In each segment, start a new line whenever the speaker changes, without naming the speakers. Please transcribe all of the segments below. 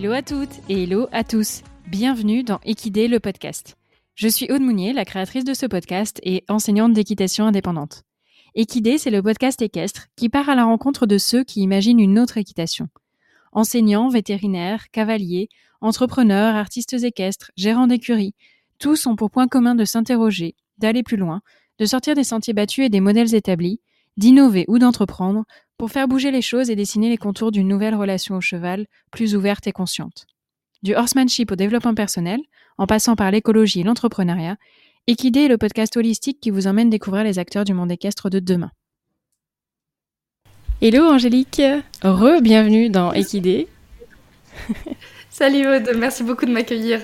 Hello à toutes et hello à tous. Bienvenue dans Équidé le podcast. Je suis Aude Mounier, la créatrice de ce podcast et enseignante d'équitation indépendante. Équidé, c'est le podcast équestre qui part à la rencontre de ceux qui imaginent une autre équitation. Enseignants, vétérinaires, cavaliers, entrepreneurs, artistes équestres, gérants d'écuries, tous ont pour point commun de s'interroger, d'aller plus loin, de sortir des sentiers battus et des modèles établis, d'innover ou d'entreprendre pour faire bouger les choses et dessiner les contours d'une nouvelle relation au cheval, plus ouverte et consciente. Du horsemanship au développement personnel, en passant par l'écologie et l'entrepreneuriat, Equidé est le podcast holistique qui vous emmène découvrir les acteurs du monde équestre de demain. Hello Angélique, re-bienvenue dans Equidé.
Salut Aude, merci beaucoup de m'accueillir.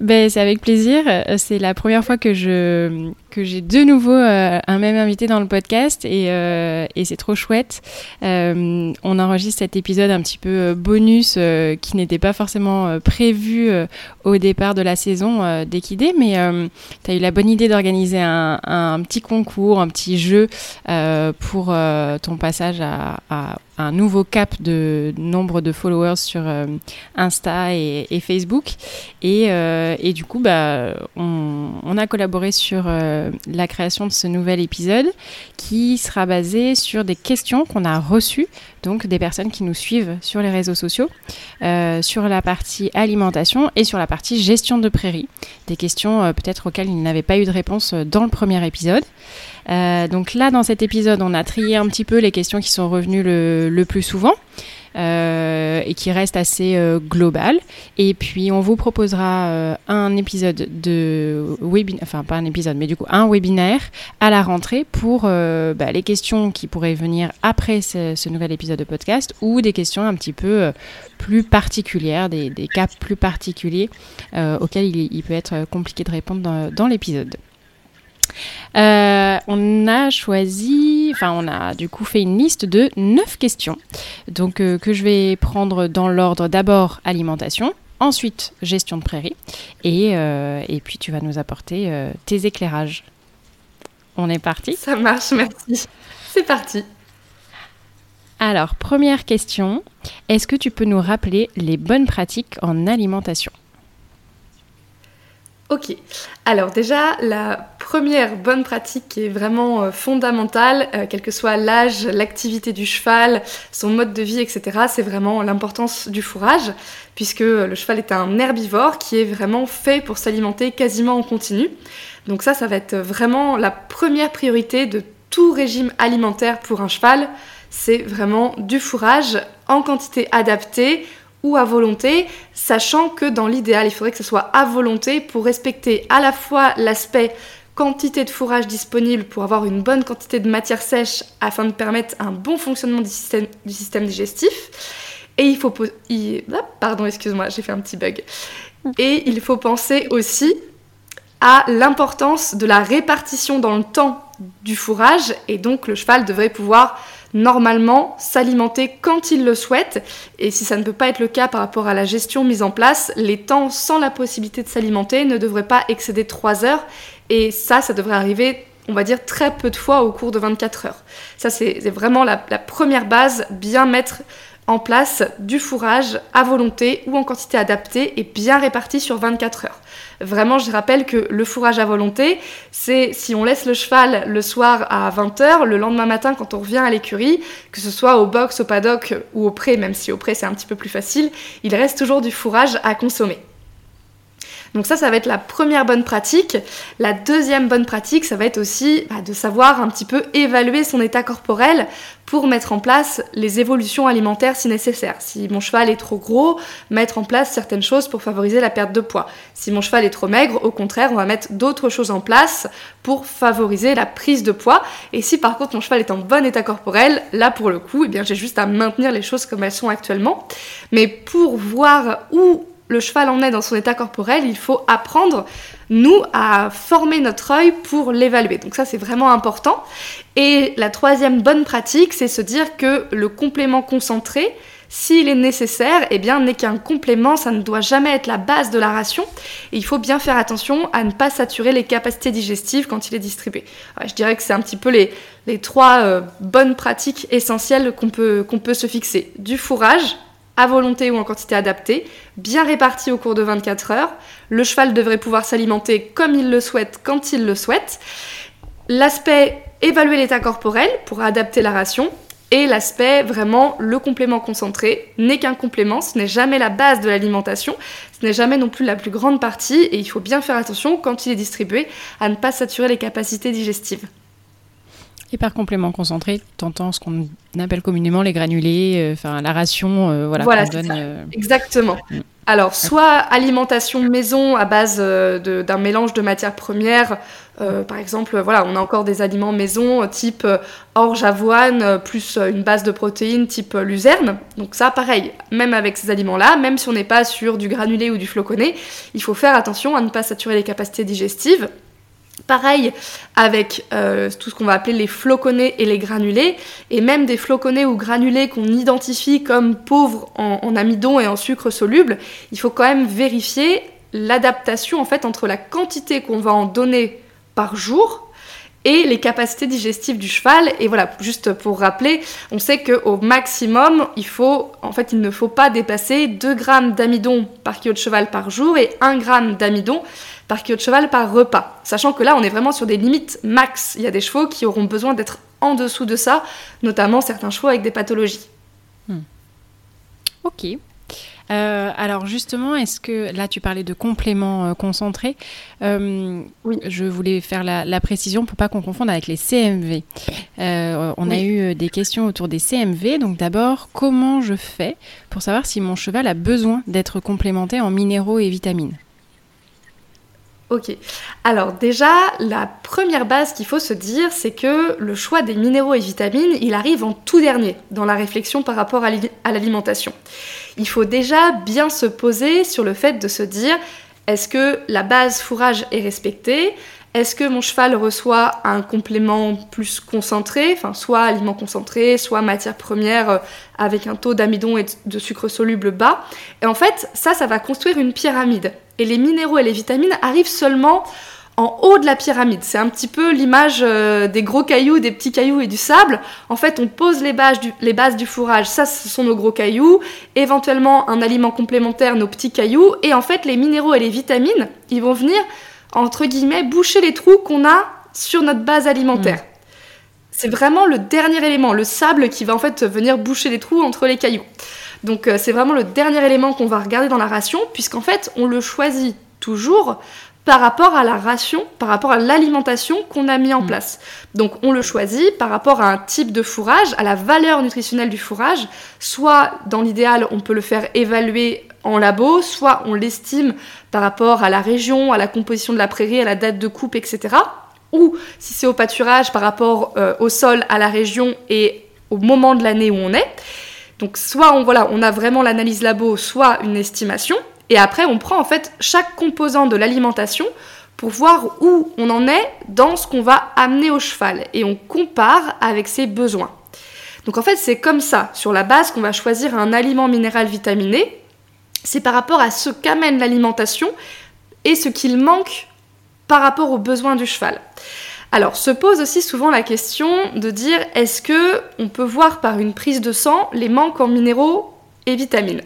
Ben, c'est avec plaisir. Euh, c'est la première fois que je que j'ai de nouveau euh, un même invité dans le podcast et, euh, c'est trop chouette. on enregistre cet épisode un petit peu bonus qui n'était pas forcément prévu au départ de la saison d'Equidé, mais tu as eu la bonne idée d'organiser un, petit concours, un petit jeu pour ton passage à, un nouveau cap de nombre de followers sur euh, Insta et, Facebook. Et, euh, du coup, bah, on a collaboré sur euh, la création de ce nouvel épisode qui sera basé sur des questions qu'on a reçues, donc des personnes qui nous suivent sur les réseaux sociaux, sur la partie alimentation et sur la partie gestion de prairie. Des questions peut-être auxquelles ils n'avaient pas eu de réponse dans le premier épisode. Euh, donc là, dans cet épisode, on a trié un petit peu les questions qui sont revenues le, plus souvent. Euh, et qui restent assez euh, globales. Et puis on vous proposera un épisode de webinaire, enfin pas un épisode, mais du coup un webinaire à la rentrée pour bah, les questions qui pourraient venir après ce, nouvel épisode de podcast ou des questions un petit peu plus particulières, des, cas plus particuliers auxquels il, peut être compliqué de répondre dans l'épisode. Euh, on a choisi, enfin on a du coup fait une liste de 9 questions, donc euh, que je vais prendre dans l'ordre. D'abord alimentation, ensuite gestion de prairie, et, euh, et puis tu vas nous apporter tes éclairages. On est parti?
Ça marche, merci. C'est parti.
Alors, première question, est-ce que tu peux nous rappeler les bonnes pratiques en alimentation?
Ok, alors déjà la première bonne pratique qui est vraiment euh, fondamentale, euh, quel que soit l'âge, l'activité du cheval, son mode de vie, etc., c'est vraiment l'importance du fourrage, puisque le cheval est un herbivore qui est vraiment fait pour s'alimenter quasiment en continu. Donc ça, ça va être vraiment la première priorité de tout régime alimentaire pour un cheval, c'est vraiment du fourrage en quantité adaptée ou à volonté, sachant que dans l'idéal, il faudrait que ce soit à volonté pour respecter à la fois l'aspect quantité de fourrage disponible pour avoir une bonne quantité de matière sèche afin de permettre un bon fonctionnement du système, digestif. Et il faut... Ah, pardon, excuse-moi, j'ai fait un petit bug. Et il faut penser aussi à l'importance de la répartition dans le temps du fourrage et donc le cheval devrait pouvoir normalement s'alimenter quand il le souhaite. Et si ça ne peut pas être le cas par rapport à la gestion mise en place, les temps sans la possibilité de s'alimenter ne devraient pas excéder 3 heures. Et ça, ça devrait arriver on va dire très peu de fois au cours de 24 heures. Ça, c'est vraiment la, la, première base, bien mettre en place du fourrage à volonté ou en quantité adaptée et bien réparti sur 24 heures. Vraiment, je rappelle que le fourrage à volonté, c'est si on laisse le cheval le soir à 20h, le lendemain matin quand on revient à l'écurie, que ce soit au box, au paddock ou au pré, même si au pré c'est un petit peu plus facile, il reste toujours du fourrage à consommer. Donc ça, ça va être la première bonne pratique. La deuxième bonne pratique, ça va être aussi bah, de savoir un petit peu évaluer son état corporel pour mettre en place les évolutions alimentaires si nécessaire. Si mon cheval est trop gros, mettre en place certaines choses pour favoriser la perte de poids. Si mon cheval est trop maigre, au contraire, on va mettre d'autres choses en place pour favoriser la prise de poids. Et si par contre mon cheval est en bon état corporel, là pour le coup, eh bien j'ai juste à maintenir les choses comme elles sont actuellement. Mais pour voir où le cheval en est dans son état corporel, il faut apprendre, nous, à former notre œil pour l'évaluer. Donc ça, c'est vraiment important. Et la troisième bonne pratique, c'est se dire que le complément concentré, s'il est nécessaire, eh bien, n'est qu'un complément, ça ne doit jamais être la base de la ration. Et il faut bien faire attention à ne pas saturer les capacités digestives quand il est distribué. je dirais que c'est un petit peu les, les trois euh, bonnes pratiques essentielles qu'on peut, qu'on peut se fixer. Du fourrage, à volonté ou en quantité adaptée, bien répartie au cours de 24 heures. Le cheval devrait pouvoir s'alimenter comme il le souhaite quand il le souhaite. L'aspect évaluer l'état corporel pour adapter la ration et l'aspect vraiment le complément concentré n'est qu'un complément, ce n'est jamais la base de l'alimentation, ce n'est jamais non plus la plus grande partie et il faut bien faire attention quand il est distribué à ne pas saturer les capacités digestives.
Et par complément concentré, t'entends ce qu'on appelle communément les granulés, euh, enfin la ration, euh, voilà.
Voilà, donne, euh, exactement. Mm. Alors, soit alimentation maison à base d'un mélange de matières premières, par exemple, voilà, on a encore des aliments maison type orge, avoine, plus une base de protéines type luzerne. Donc ça, pareil, même avec ces aliments-là, même si on n'est pas sur du granulé ou du floconnés, il faut faire attention à ne pas saturer les capacités digestives. Pareil avec euh, tout ce qu'on va appeler les floconnés et les granulés, et même des floconnés ou granulés qu'on identifie comme pauvres en, amidon et en sucre soluble, il faut quand même vérifier l'adaptation en fait entre la quantité qu'on va en donner par jour et les capacités digestives du cheval. Et voilà, juste pour rappeler, on sait qu'au maximum, il faut, en fait, il ne faut pas dépasser 2 grammes d'amidon par kilo de cheval par jour et 1 gramme d'amidon par kilo de cheval par repas. Sachant que là, on est vraiment sur des limites max. Il y a des chevaux qui auront besoin d'être en dessous de ça, notamment certains chevaux avec des pathologies. Hmm.
Ok. Euh, alors justement, est-ce que là tu parlais de compléments euh, concentrés euh, Oui. Je voulais faire la, précision pour pas qu'on confonde avec les CMV. on a eu des questions autour des CMV. Donc d'abord, comment je fais pour savoir si mon cheval a besoin d'être complémenté en minéraux et vitamines?
Ok. Alors déjà, la première base qu'il faut se dire, c'est que le choix des minéraux et vitamines, il arrive en tout dernier dans la réflexion par rapport à l'alimentation. Il faut déjà bien se poser sur le fait de se dire, est-ce que la base fourrage est respectée? Est-ce que mon cheval reçoit un complément plus concentré, enfin soit aliment concentré, soit matière première euh, avec un taux d'amidon et de sucre soluble bas Et en fait, ça, ça va construire une pyramide. Et les minéraux et les vitamines arrivent seulement en haut de la pyramide. C'est un petit peu l'image euh, des gros cailloux, des petits cailloux et du sable. En fait, on pose les bases, du, les bases du fourrage. Ça, ce sont nos gros cailloux. Éventuellement, un aliment complémentaire, nos petits cailloux. Et en fait, les minéraux et les vitamines, ils vont venir entre guillemets, boucher les trous qu'on a sur notre base alimentaire. Mm. C'est vraiment le dernier élément, le sable qui va en fait venir boucher les trous entre les cailloux. Donc euh, c'est vraiment le dernier élément qu'on va regarder dans la ration, puisqu'en fait on le choisit toujours par rapport à la ration, par rapport à l'alimentation qu'on a mis en mm. place. Donc on le choisit par rapport à un type de fourrage, à la valeur nutritionnelle du fourrage. Soit dans l'idéal, on peut le faire évaluer en labo, soit on l'estime par rapport à la région, à la composition de la prairie, à la date de coupe, etc. Ou si c'est au pâturage, par rapport euh, au sol, à la région et au moment de l'année où on est. Donc soit on, voilà, on a vraiment l'analyse labo, soit une estimation. Et après, on prend en fait chaque composant de l'alimentation pour voir où on en est dans ce qu'on va amener au cheval. Et on compare avec ses besoins. Donc en fait, c'est comme ça, sur la base, qu'on va choisir un aliment minéral vitaminé c'est par rapport à ce qu'amène l'alimentation et ce qu'il manque par rapport aux besoins du cheval. Alors, se pose aussi souvent la question de dire est-ce que on peut voir par une prise de sang les manques en minéraux et vitamines?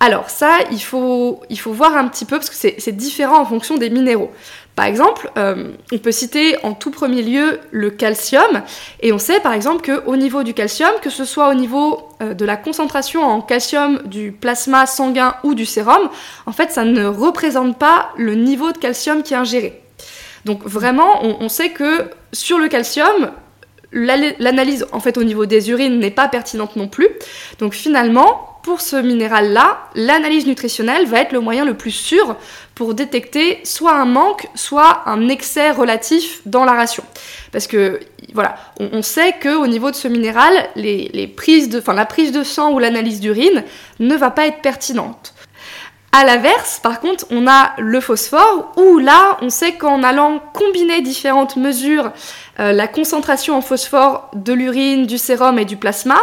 Alors ça, il faut, il faut voir un petit peu parce que c'est différent en fonction des minéraux. Par exemple, euh, on peut citer en tout premier lieu le calcium, et on sait par exemple qu'au niveau du calcium, que ce soit au niveau euh, de la concentration en calcium du plasma sanguin ou du sérum, en fait, ça ne représente pas le niveau de calcium qui est ingéré. Donc vraiment, on sait que sur le calcium, l'analyse en fait au niveau des urines n'est pas pertinente non plus. Donc finalement, pour ce minéral-là, l'analyse nutritionnelle va être le moyen le plus sûr pour détecter soit un manque, soit un excès relatif dans la ration. Parce que voilà, on, sait qu'au niveau de ce minéral, la prise de sang ou l'analyse d'urine ne va pas être pertinente. À l'inverse, par contre, on a le phosphore, où là, on sait qu'en allant combiner différentes mesures, euh, la concentration en phosphore de l'urine, du sérum et du plasma,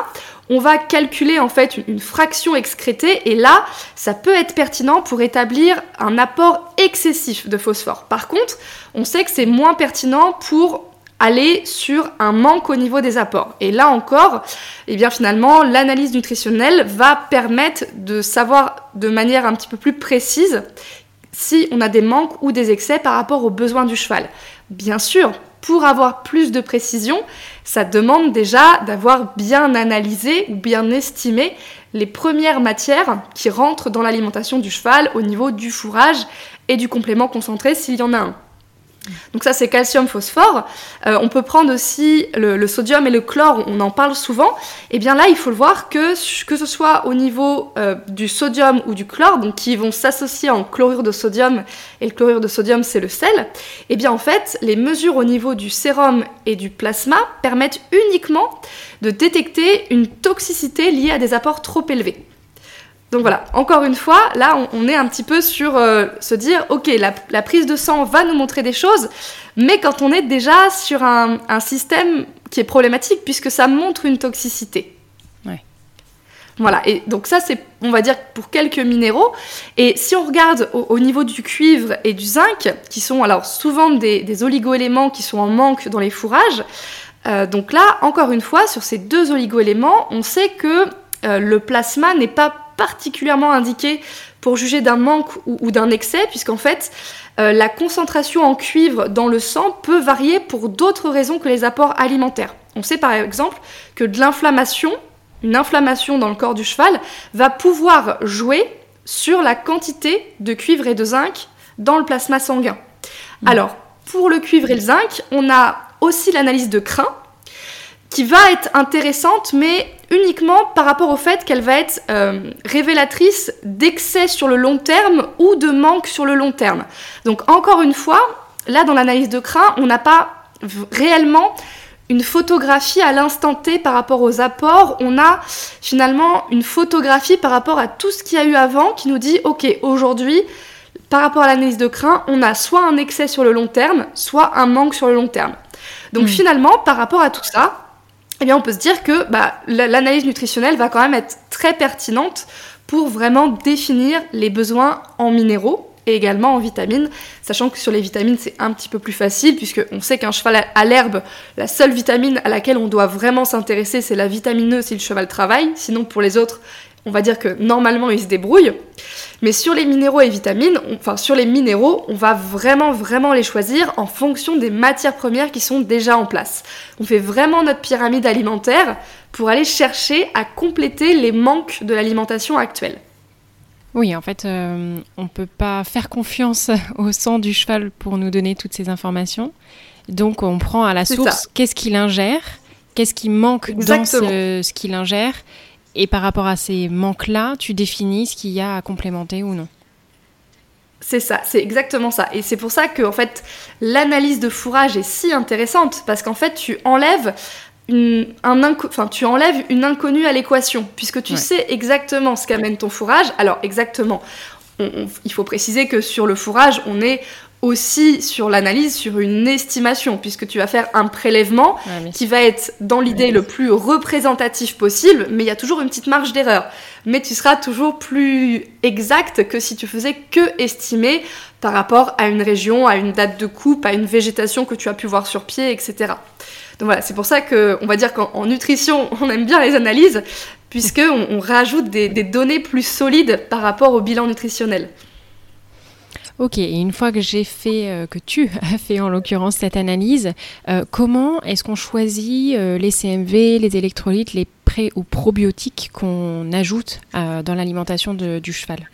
on va calculer en fait une, fraction excrétée et là, ça peut être pertinent pour établir un apport excessif de phosphore. Par contre, on sait que c'est moins pertinent pour aller sur un manque au niveau des apports. Et là encore, eh bien finalement, l'analyse nutritionnelle va permettre de savoir de manière un petit peu plus précise si on a des manques ou des excès par rapport aux besoins du cheval. Bien sûr, pour avoir plus de précision, ça demande déjà d'avoir bien analysé ou bien estimé les premières matières qui rentrent dans l'alimentation du cheval au niveau du fourrage et du complément concentré s'il y en a un. Donc ça c'est calcium phosphore. Euh, on peut prendre aussi le, sodium et le chlore, on en parle souvent. Et eh bien là il faut le voir que que ce soit au niveau euh, du sodium ou du chlore, donc qui vont s'associer en chlorure de sodium, et le chlorure de sodium c'est le sel, et eh bien en fait les mesures au niveau du sérum et du plasma permettent uniquement de détecter une toxicité liée à des apports trop élevés. Donc voilà, encore une fois, là on, est un petit peu sur euh, se dire, ok, la, prise de sang va nous montrer des choses, mais quand on est déjà sur un, système qui est problématique puisque ça montre une toxicité. Ouais. Voilà, et donc ça c'est, on va dire, pour quelques minéraux. Et si on regarde au, niveau du cuivre et du zinc, qui sont alors souvent des, des oligo-éléments qui sont en manque dans les fourrages, euh, donc là, encore une fois, sur ces deux oligo-éléments, on sait que euh, le plasma n'est pas particulièrement indiqué pour juger d'un manque ou, d'un excès, puisqu'en fait, euh, la concentration en cuivre dans le sang peut varier pour d'autres raisons que les apports alimentaires. On sait par exemple que de l'inflammation, une inflammation dans le corps du cheval, va pouvoir jouer sur la quantité de cuivre et de zinc dans le plasma sanguin. Mmh. Alors, pour le cuivre et le zinc, on a aussi l'analyse de crin, qui va être intéressante, mais uniquement par rapport au fait qu'elle va être euh, révélatrice d'excès sur le long terme ou de manque sur le long terme. Donc encore une fois, là dans l'analyse de crin, on n'a pas réellement une photographie à l'instant T par rapport aux apports, on a finalement une photographie par rapport à tout ce qu'il y a eu avant qui nous dit ok aujourd'hui par rapport à l'analyse de crin, on a soit un excès sur le long terme, soit un manque sur le long terme. Donc hmm. finalement, par rapport à tout ça, eh bien on peut se dire que bah, l'analyse nutritionnelle va quand même être très pertinente pour vraiment définir les besoins en minéraux et également en vitamines, sachant que sur les vitamines c'est un petit peu plus facile puisque on sait qu'un cheval à l'herbe, la seule vitamine à laquelle on doit vraiment s'intéresser c'est la vitamine E si le cheval travaille, sinon pour les autres on va dire que normalement ils se débrouillent. Mais sur les minéraux et vitamines, enfin sur les minéraux, on va vraiment vraiment les choisir en fonction des matières premières qui sont déjà en place. On fait vraiment notre pyramide alimentaire pour aller chercher à compléter les manques de l'alimentation actuelle.
Oui, en fait, euh, on ne peut pas faire confiance au sang du cheval pour nous donner toutes ces informations. Donc, on prend à la source qu'est-ce qu'il ingère, qu'est-ce qui manque dans ce qu'il ingère, et par rapport à ces manques-là, tu définis ce qu'il y a à complémenter ou non.
C'est ça, c'est exactement ça. Et c'est pour ça que en fait, l'analyse de fourrage est si intéressante parce qu'en fait, tu enlèves une, un enfin, tu enlèves une inconnue à l'équation puisque tu sais exactement ce qu'amène ton fourrage. Alors exactement, il faut préciser que sur le fourrage, on est aussi sur l'analyse, sur une estimation, puisque tu vas faire un prélèvement qui va être dans l'idée le plus représentatif possible, mais il y a toujours une petite marge d'erreur. Mais tu seras toujours plus exact que si tu faisais que estimer par rapport à une région, à une date de coupe, à une végétation que tu as pu voir sur pied, etc. Donc voilà, c'est pour ça qu'on va dire qu'en nutrition, on aime bien les analyses, puisqu'on on rajoute des données plus solides par rapport au bilan nutritionnel.
Ok, et une fois que j'ai fait, euh, que tu as fait en l'occurrence cette analyse, euh, comment est-ce qu'on choisit euh, les CMV, les électrolytes, les pré ou probiotiques qu'on ajoute dans l'alimentation du cheval?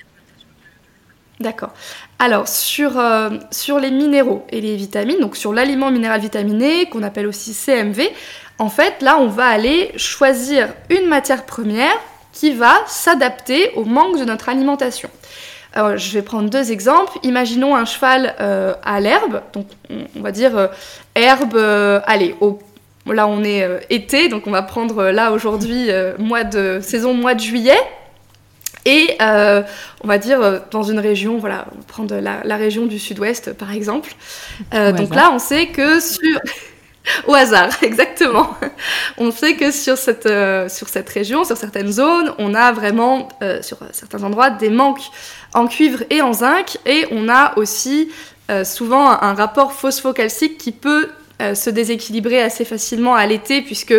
D'accord. Alors, sur, sur les minéraux et les vitamines, donc sur l'aliment minéral vitaminé, qu'on appelle aussi CMV, en fait, là, on va aller choisir une matière première qui va s'adapter au manque de notre alimentation. Alors, je vais prendre deux exemples. Imaginons un cheval euh, à l'herbe, donc on, va dire euh, herbe, euh, allez, au, là on est été, donc on va prendre là aujourd'hui mois de saison mois de juillet. Et on va dire dans une région, voilà, on va prendre la, région du sud-ouest par exemple. donc là, on sait que sur au hasard, exactement. On sait que sur cette, sur cette région, sur certaines zones, on a vraiment, sur certains endroits, des manques en cuivre et en zinc. Et on a aussi euh, souvent un rapport phosphocalcique qui peut euh, se déséquilibrer assez facilement à l'été puisque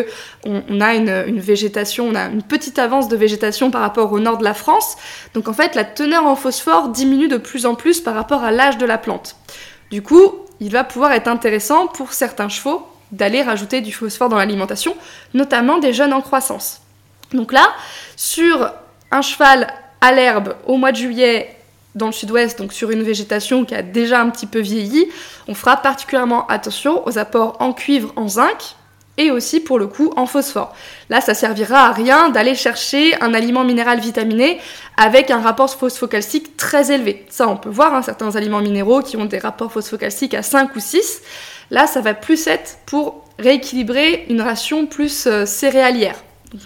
on, a une, végétation, on a une petite avance de végétation par rapport au nord de la France. Donc en fait, la teneur en phosphore diminue de plus en plus par rapport à l'âge de la plante. Du coup, il va pouvoir être intéressant pour certains chevaux d'aller rajouter du phosphore dans l'alimentation, notamment des jeunes en croissance. Donc là, sur un cheval à l'herbe au mois de juillet dans le sud-ouest, donc sur une végétation qui a déjà un petit peu vieilli, on fera particulièrement attention aux apports en cuivre, en zinc et aussi pour le coup en phosphore. Là, ça servira à rien d'aller chercher un aliment minéral vitaminé avec un rapport phosphocalcique très élevé. Ça, on peut voir hein, certains aliments minéraux qui ont des rapports phosphocalciques à 5 ou 6. Là, ça va plus être pour rééquilibrer une ration plus euh, céréalière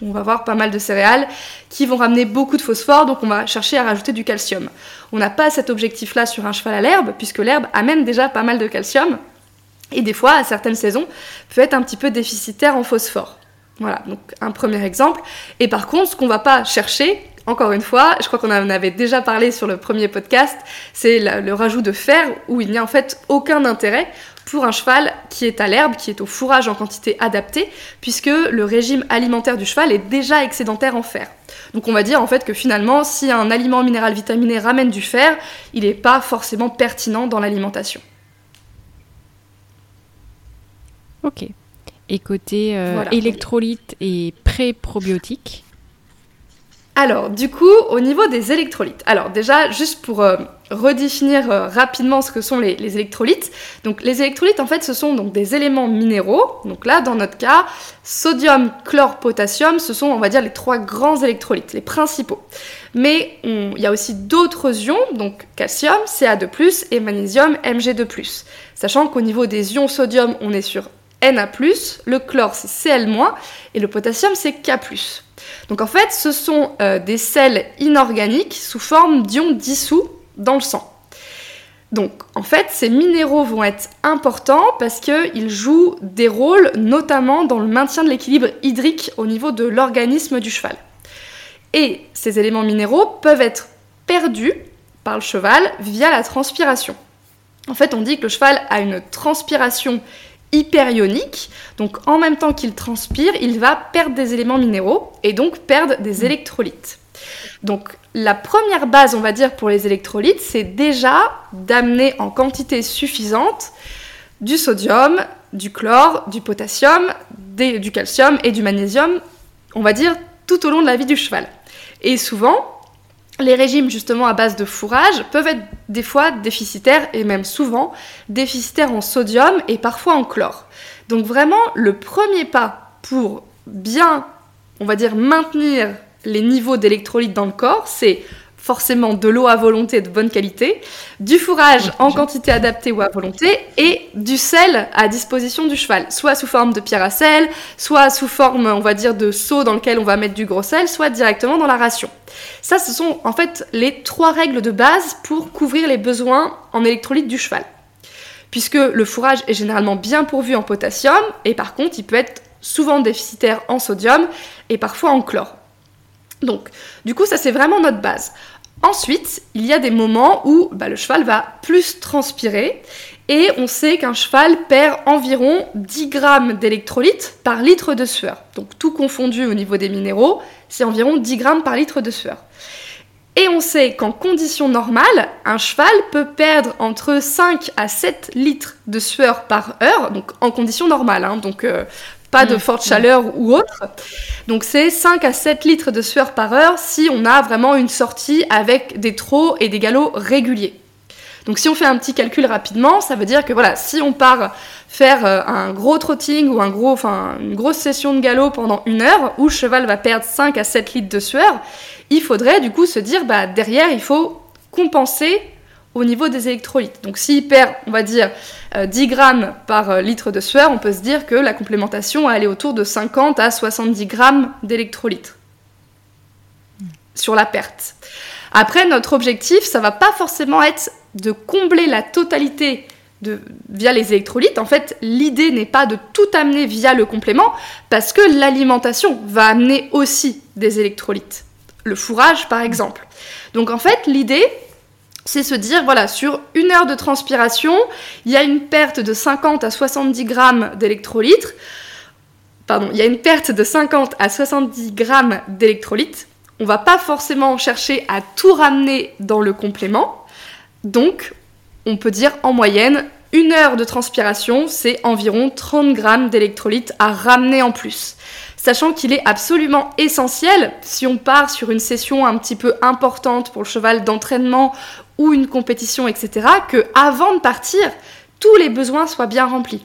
on va voir pas mal de céréales qui vont ramener beaucoup de phosphore, donc on va chercher à rajouter du calcium. On n'a pas cet objectif-là sur un cheval à l'herbe, puisque l'herbe amène déjà pas mal de calcium, et des fois, à certaines saisons, peut être un petit peu déficitaire en phosphore. Voilà, donc un premier exemple. Et par contre, ce qu'on va pas chercher, encore une fois, je crois qu'on en avait déjà parlé sur le premier podcast, c'est le rajout de fer où il n'y a en fait aucun intérêt pour un cheval qui est à l'herbe, qui est au fourrage en quantité adaptée, puisque le régime alimentaire du cheval est déjà excédentaire en fer. Donc on va dire en fait que finalement, si un aliment minéral vitaminé ramène du fer, il n'est pas forcément pertinent dans l'alimentation.
Ok. Et côté euh, électrolytes et pré-probiotiques
alors, du coup, au niveau des électrolytes. Alors, déjà, juste pour euh, redéfinir euh, rapidement ce que sont les, électrolytes. Donc, les électrolytes, en fait, ce sont donc des éléments minéraux. Donc là, dans notre cas, sodium, chlore, potassium, ce sont, on va dire, les trois grands électrolytes, les principaux. Mais il y a aussi d'autres ions, donc calcium, Ca2+, et magnésium, Mg2+. Sachant qu'au niveau des ions sodium, on est sur Na+, le chlore, c'est Cl-, et le potassium, c'est K+. Donc en fait, ce sont euh, des sels inorganiques sous forme d'ions dissous dans le sang. Donc en fait, ces minéraux vont être importants parce qu'ils jouent des rôles notamment dans le maintien de l'équilibre hydrique au niveau de l'organisme du cheval. Et ces éléments minéraux peuvent être perdus par le cheval via la transpiration. En fait, on dit que le cheval a une transpiration hyperionique. Donc en même temps qu'il transpire, il va perdre des éléments minéraux et donc perdre des mm. électrolytes. Donc la première base, on va dire, pour les électrolytes, c'est déjà d'amener en quantité suffisante du sodium, du chlore, du potassium, du calcium et du magnésium, on va dire, tout au long de la vie du cheval. Et souvent, les régimes justement à base de fourrage peuvent être des fois déficitaires et même souvent déficitaires en sodium et parfois en chlore. Donc vraiment le premier pas pour bien, on va dire, maintenir les niveaux d'électrolytes dans le corps, c'est forcément de l'eau à volonté de bonne qualité, du fourrage en quantité adaptée ou à volonté, et du sel à disposition du cheval, soit sous forme de pierre à sel, soit sous forme, on va dire, de seau dans lequel on va mettre du gros sel, soit directement dans la ration. Ça, ce sont en fait les trois règles de base pour couvrir les besoins en électrolytes du cheval. Puisque le fourrage est généralement bien pourvu en potassium, et par contre, il peut être souvent déficitaire en sodium et parfois en chlore. Donc, du coup, ça c'est vraiment notre base. Ensuite, il y a des moments où bah, le cheval va plus transpirer et on sait qu'un cheval perd environ 10 grammes d'électrolytes par litre de sueur. Donc tout confondu au niveau des minéraux, c'est environ 10 grammes par litre de sueur. Et on sait qu'en conditions normales, un cheval peut perdre entre 5 à 7 litres de sueur par heure, donc en conditions normales, hein, donc euh, pas de mm. forte chaleur ou autre. Donc c'est 5 à 7 litres de sueur par heure si on a vraiment une sortie avec des trot et des galops réguliers. Donc si on fait un petit calcul rapidement, ça veut dire que voilà, si on part faire euh, un gros trotting ou un gros, enfin, une grosse session de galop pendant une heure où le cheval va perdre 5 à 7 litres de sueur, il faudrait du coup se dire bah derrière il faut compenser au niveau des électrolytes. Donc s'il perd, on va dire, 10 euh, grammes par euh, litre de sueur, on peut se dire que la complémentation aller autour de 50 à 70 grammes d'électrolytes sur la perte. Après, notre objectif, ça va pas forcément être de combler la totalité via les électrolytes. En fait, l'idée n'est pas de tout amener via le complément, parce que l'alimentation va amener aussi des électrolytes. Le fourrage, par exemple. Donc en fait, l'idée, c'est se dire, voilà, sur une heure de transpiration, il y a une perte de 50 à 70 grammes d'électrolytes. Pardon, il y a une perte de 50 à 70 grammes d'électrolytes. On va pas forcément chercher à tout ramener dans le complément. Donc, on peut dire en moyenne, une heure de transpiration, c'est environ 30 grammes d'électrolytes à ramener en plus. Sachant qu'il est absolument essentiel, si on part sur une session un petit peu importante pour le cheval d'entraînement ou une compétition, etc., que avant de partir, tous les besoins soient bien remplis.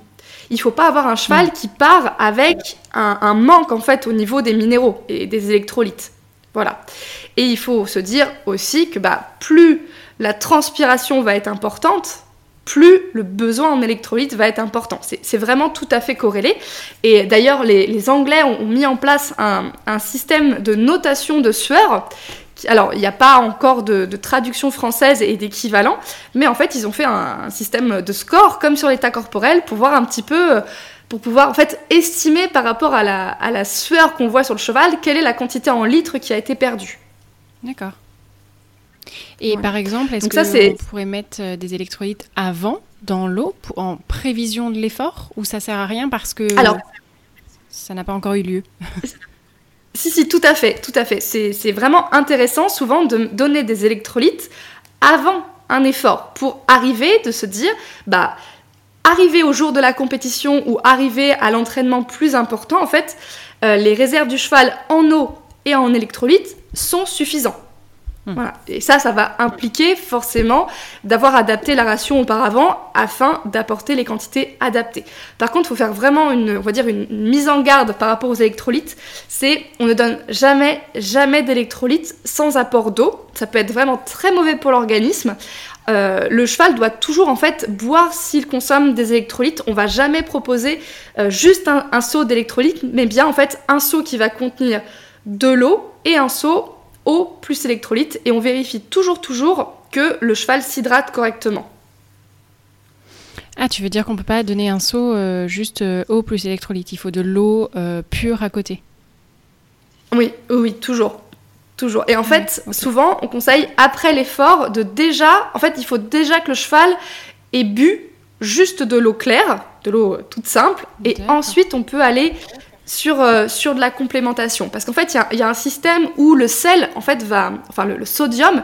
Il ne faut pas avoir un cheval qui part avec un, manque en fait au niveau des minéraux et des électrolytes. Voilà. Et il faut se dire aussi que bah, plus la transpiration va être importante, plus le besoin en électrolytes va être important. C'est vraiment tout à fait corrélé. Et d'ailleurs, les, Anglais ont, mis en place un, système de notation de sueur. Alors, il n'y a pas encore de, traduction française et d'équivalent, mais en fait, ils ont fait un, système de score comme sur l'état corporel pour voir un petit peu pour pouvoir en fait estimer par rapport à la, à la sueur qu'on voit sur le cheval, quelle est la quantité en litres qui a été perdue.
D'accord. Et par exemple, est-ce que vous pourrait mettre euh, des électrolytes avant dans l'eau en prévision de l'effort ou ça sert à rien parce que Alors, ça n'a pas encore eu lieu?
Si, si, tout à fait, tout à fait. C'est vraiment intéressant souvent de donner des électrolytes avant un effort pour arriver, de se dire, bah, arriver au jour de la compétition ou arriver à l'entraînement plus important, en fait, euh, les réserves du cheval en eau et en électrolytes sont suffisants. Hmm. Et ça, ça va impliquer forcément d'avoir adapté la ration auparavant afin d'apporter les quantités adaptées. Par contre, il faut faire vraiment une, on va dire une, mise en garde par rapport aux électrolytes. C'est, on ne donne jamais, jamais d'électrolytes sans apport d'eau. Ça peut être vraiment très mauvais pour l'organisme. Euh, le cheval doit toujours en fait boire s'il consomme des électrolytes. On va jamais proposer euh, juste un seau d'électrolytes, mais bien en fait un seau qui va contenir de l'eau et un seau eau plus électrolyte et on vérifie toujours toujours que le cheval s'hydrate correctement.
Ah, tu veux dire qu'on peut pas donner un seau euh, juste euh, eau plus électrolyte, il faut de l'eau euh, pure à côté.
Oui, oui, toujours. Toujours. Et en fait, souvent, on conseille après l'effort de déjà, en fait, il faut déjà que le cheval ait bu juste de l'eau claire, de l'eau toute simple, et ensuite on peut aller sur, euh, sur de la complémentation. Parce qu'en fait, il y, a un système où le sel, en fait, va, enfin, le, sodium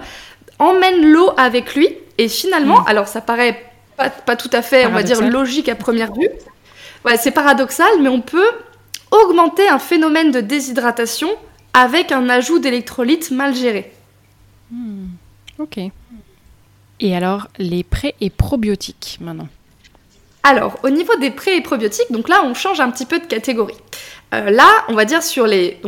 emmène l'eau avec lui. Et finalement, hmm. alors ça paraît pas, pas, tout à fait, on va dire, logique à première vue. Ouais, c'est paradoxal, mais on peut augmenter un phénomène de déshydratation avec un ajout d'électrolytes mal géré.
Hmm. Ok. Et alors, les pré- et probiotiques maintenant
alors, au niveau des pré et probiotiques, donc là, on change un petit peu de catégorie. Euh, là, on va dire sur les,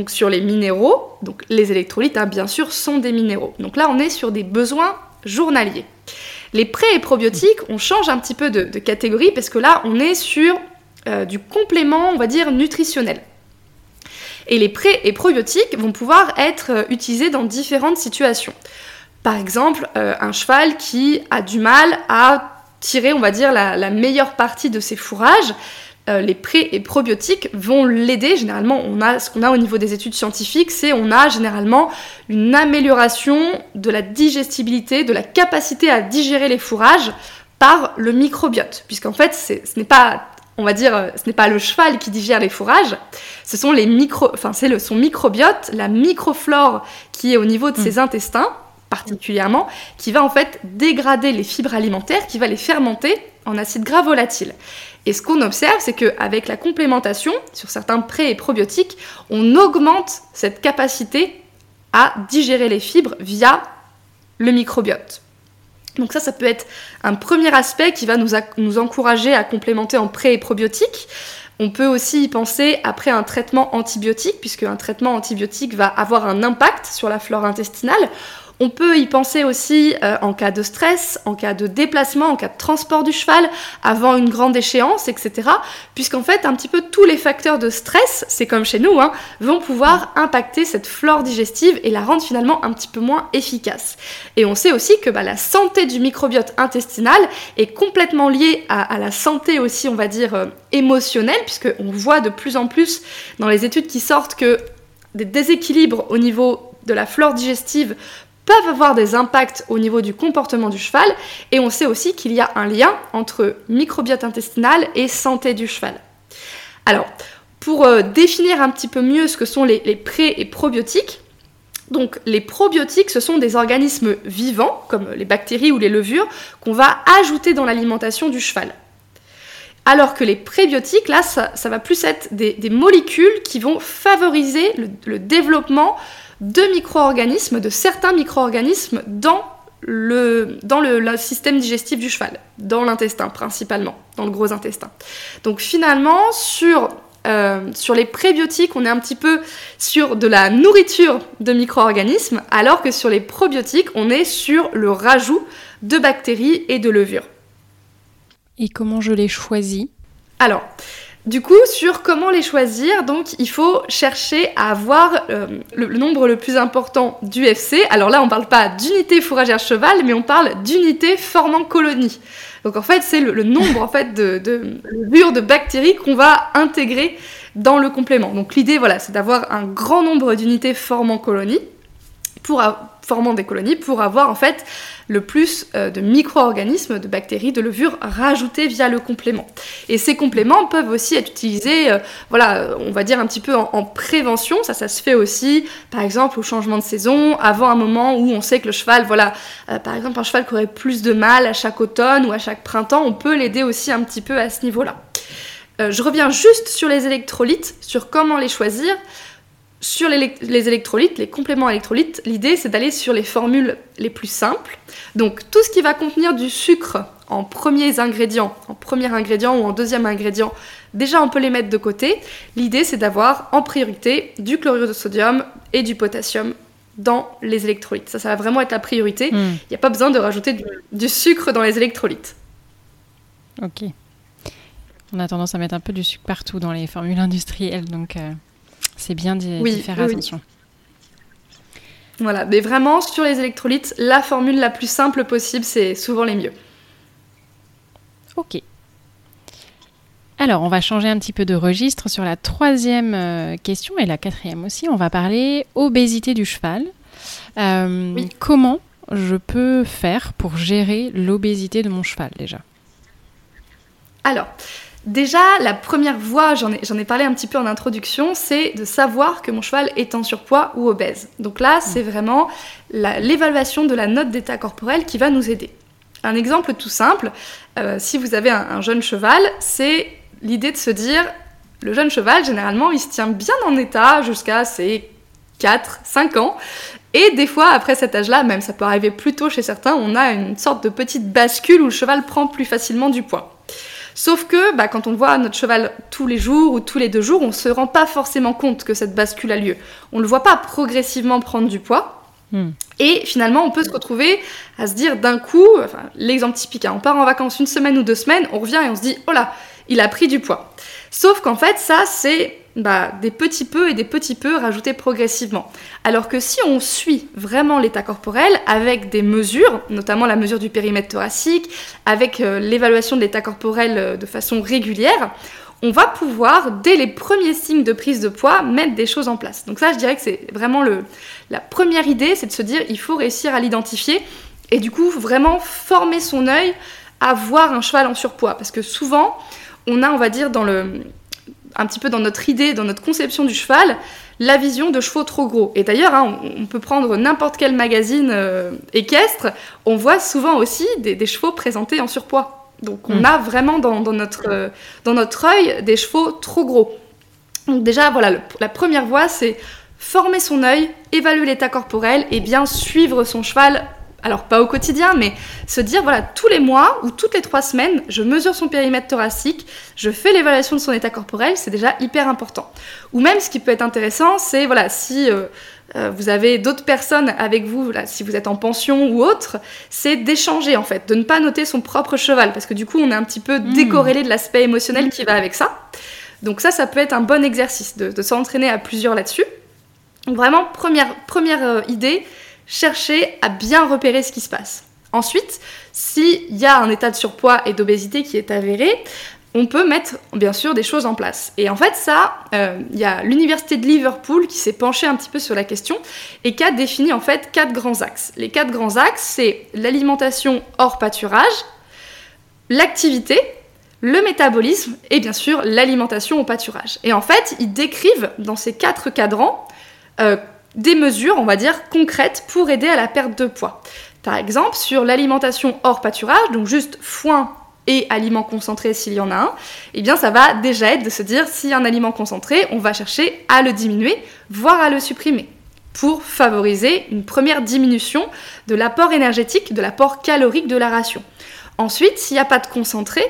minéraux, donc les électrolytes, hein, bien sûr, sont des minéraux. Donc là, on est sur des besoins journaliers. Les pré et probiotiques, on change un petit peu de, catégorie parce que là, on est sur euh, du complément, on va dire, nutritionnel. Et les pré et probiotiques vont pouvoir être euh, utilisés dans différentes situations. Par exemple, un cheval qui a du mal à tirer, on va dire, la, meilleure partie de ses fourrages, euh, les pré- et probiotiques vont l'aider. Généralement, on a ce qu'on a au niveau des études scientifiques, c'est on a généralement une amélioration de la digestibilité, de la capacité à digérer les fourrages par le microbiote, puisqu'en fait, ce n'est pas on va dire, euh, ce n'est pas le cheval qui digère les fourrages, ce sont les micro, enfin c'est son microbiote, la microflore qui est au niveau de mmh. ses intestins, particulièrement, qui va en fait dégrader les fibres alimentaires, qui va les fermenter en acide gras volatile. Et ce qu'on observe, c'est qu'avec la complémentation, sur certains pré- et probiotiques, on augmente cette capacité à digérer les fibres via le microbiote. Donc ça, ça peut être un premier aspect qui va nous, nous encourager à complémenter en pré- et probiotiques. On peut aussi y penser après un traitement antibiotique, puisque un traitement antibiotique va avoir un impact sur la flore intestinale. On peut y penser aussi euh, en cas de stress, en cas de déplacement, en cas de transport du cheval, avant une grande échéance, etc. Puisqu'en fait, un petit peu tous les facteurs de stress, c'est comme chez nous, hein, vont pouvoir impacter cette flore digestive et la rendre finalement un petit peu moins efficace. Et on sait aussi que bah, la santé du microbiote intestinal est complètement liée à, la santé aussi, on va dire, euh, émotionnelle, puisqu'on voit de plus en plus dans les études qui sortent que des déséquilibres au niveau de la flore digestive peuvent avoir des impacts au niveau du comportement du cheval et on sait aussi qu'il y a un lien entre microbiote intestinal et santé du cheval. Alors, pour euh, définir un petit peu mieux ce que sont les, pré- et probiotiques, donc les probiotiques, ce sont des organismes vivants, comme les bactéries ou les levures, qu'on va ajouter dans l'alimentation du cheval. Alors que les prébiotiques, là, ça, va plus être des, molécules qui vont favoriser le, développement de micro-organismes, de certains micro-organismes dans le, dans le, système digestif du cheval, dans l'intestin principalement, dans le gros intestin. Donc finalement, sur, euh, sur les prébiotiques, on est un petit peu sur de la nourriture de micro-organismes, alors que sur les probiotiques, on est sur le rajout de bactéries et de levures.
Et comment je les choisis?
Alors, du coup, sur comment les choisir, donc il faut chercher à avoir euh, le, nombre le plus important d'UFC. Alors là, on ne parle pas d'unité fourragère cheval, mais on parle d'unité formant colonie. Donc en fait, c'est le, nombre en fait de, de, de bactéries qu'on va intégrer dans le complément. Donc l'idée, voilà, c'est d'avoir un grand nombre d'unités formant colonie pour formant des colonies pour avoir en fait le plus euh, de micro-organismes, de bactéries, de levures rajoutés via le complément. Et ces compléments peuvent aussi être utilisés, euh, voilà, on va dire un petit peu en, prévention. Ça, ça se fait aussi, par exemple, au changement de saison, avant un moment où on sait que le cheval, voilà, euh, par exemple, un cheval qui aurait plus de mal à chaque automne ou à chaque printemps, on peut l'aider aussi un petit peu à ce niveau-là. je reviens juste sur les électrolytes, sur comment les choisir. Sur les, électrolytes, les compléments électrolytes, l'idée c'est d'aller sur les formules les plus simples. Donc tout ce qui va contenir du sucre en premiers ingrédients, en premier ingrédient ou en deuxième ingrédient, déjà on peut les mettre de côté. L'idée c'est d'avoir en priorité du chlorure de sodium et du potassium dans les électrolytes. Ça, ça va vraiment être la priorité. Hmm. Il n'y a pas besoin de rajouter du, sucre dans les électrolytes.
Ok. On a tendance à mettre un peu du sucre partout dans les formules industrielles, donc... Euh, c'est bien d'y faire attention.
Voilà, mais vraiment sur les électrolytes, la formule la plus simple possible, c'est souvent les mieux.
Ok. Alors, on va changer un petit peu de registre sur la troisième euh, question et la quatrième aussi. On va parler obésité du cheval. Euh, comment je peux faire pour gérer l'obésité de mon cheval déjà?
Alors, Déjà, la première voie, j'en ai, parlé un petit peu en introduction, c'est de savoir que mon cheval est en surpoids ou obèse. Donc là, c'est vraiment l'évaluation de la note d'état corporel qui va nous aider. Un exemple tout simple, euh, si vous avez un, jeune cheval, c'est l'idée de se dire, le jeune cheval, généralement, il se tient bien en état jusqu'à ses 4, 5 ans. Et des fois, après cet âge-là, même ça peut arriver plus tôt chez certains, on a une sorte de petite bascule où le cheval prend plus facilement du poids. Sauf que bah, quand on voit notre cheval tous les jours ou tous les deux jours, on ne se rend pas forcément compte que cette bascule a lieu. On ne le voit pas progressivement prendre du poids. Hmm. Et finalement, on peut se retrouver à se dire d'un coup, enfin, l'exemple typique, hein, on part en vacances une semaine ou deux semaines, on revient et on se dit, oh là, il a pris du poids. Sauf qu'en fait, ça, c'est bah, des petits peu et des petits peu rajoutés progressivement. Alors que si on suit vraiment l'état corporel avec des mesures, notamment la mesure du périmètre thoracique, avec euh, l'évaluation de l'état corporel euh, de façon régulière, on va pouvoir, dès les premiers signes de prise de poids, mettre des choses en place. Donc ça, je dirais que c'est vraiment la première idée, c'est de se dire, il faut réussir à l'identifier et du coup, vraiment former son œil à voir un cheval en surpoids. Parce que souvent, on a, on va dire, dans le, un petit peu dans notre idée, dans notre conception du cheval, la vision de chevaux trop gros. Et d'ailleurs, hein, on, peut prendre n'importe quel magazine euh, équestre, on voit souvent aussi des, chevaux présentés en surpoids. Donc on hmm. a vraiment dans, notre, euh, dans notre œil des chevaux trop gros. Donc déjà, voilà, la première voie, c'est former son œil, évaluer l'état corporel et bien suivre son cheval alors pas au quotidien, mais se dire, voilà, tous les mois ou toutes les trois semaines, je mesure son périmètre thoracique, je fais l'évaluation de son état corporel, c'est déjà hyper important. Ou même, ce qui peut être intéressant, c'est, voilà, si euh, euh, vous avez d'autres personnes avec vous, si vous êtes en pension ou autre, c'est d'échanger en fait, de ne pas noter son propre cheval, parce que du coup, on est un petit peu hmm. décorrélé de l'aspect émotionnel qui va avec ça. Donc ça, ça peut être un bon exercice de, s'entraîner à plusieurs là-dessus. Donc vraiment, première, première euh, idée, chercher à bien repérer ce qui se passe. Ensuite, s'il y a un état de surpoids et d'obésité qui est avéré, on peut mettre bien sûr des choses en place. Et en fait, ça, euh, il y a l'université de Liverpool qui s'est penchée un petit peu sur la question et qui a défini en fait quatre grands axes. Les quatre grands axes, c'est l'alimentation hors pâturage, l'activité, le métabolisme et bien sûr l'alimentation au pâturage. Et en fait, ils décrivent dans ces quatre cadrans euh, des mesures, on va dire, concrètes pour aider à la perte de poids. Par exemple, sur l'alimentation hors pâturage, donc juste foin et aliments concentrés s'il y en a un, eh bien ça va déjà être de se dire a un aliment concentré, on va chercher à le diminuer, voire à le supprimer, pour favoriser une première diminution de l'apport énergétique, de l'apport calorique de la ration. Ensuite, s'il n'y a pas de concentré,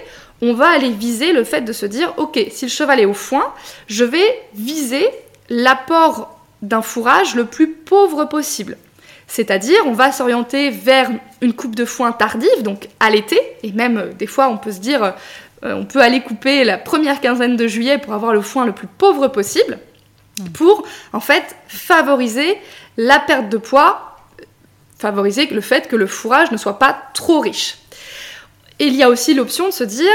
on va aller viser le fait de se dire, ok, si le cheval est au foin, je vais viser l'apport d'un fourrage le plus pauvre possible. C'est-à-dire, on va s'orienter vers une coupe de foin tardive, donc à l'été, et même euh, des fois on peut se dire, euh, on peut aller couper la première quinzaine de juillet pour avoir le foin le plus pauvre possible, mmh. pour en fait favoriser la perte de poids, favoriser le fait que le fourrage ne soit pas trop riche. Et il y a aussi l'option de se dire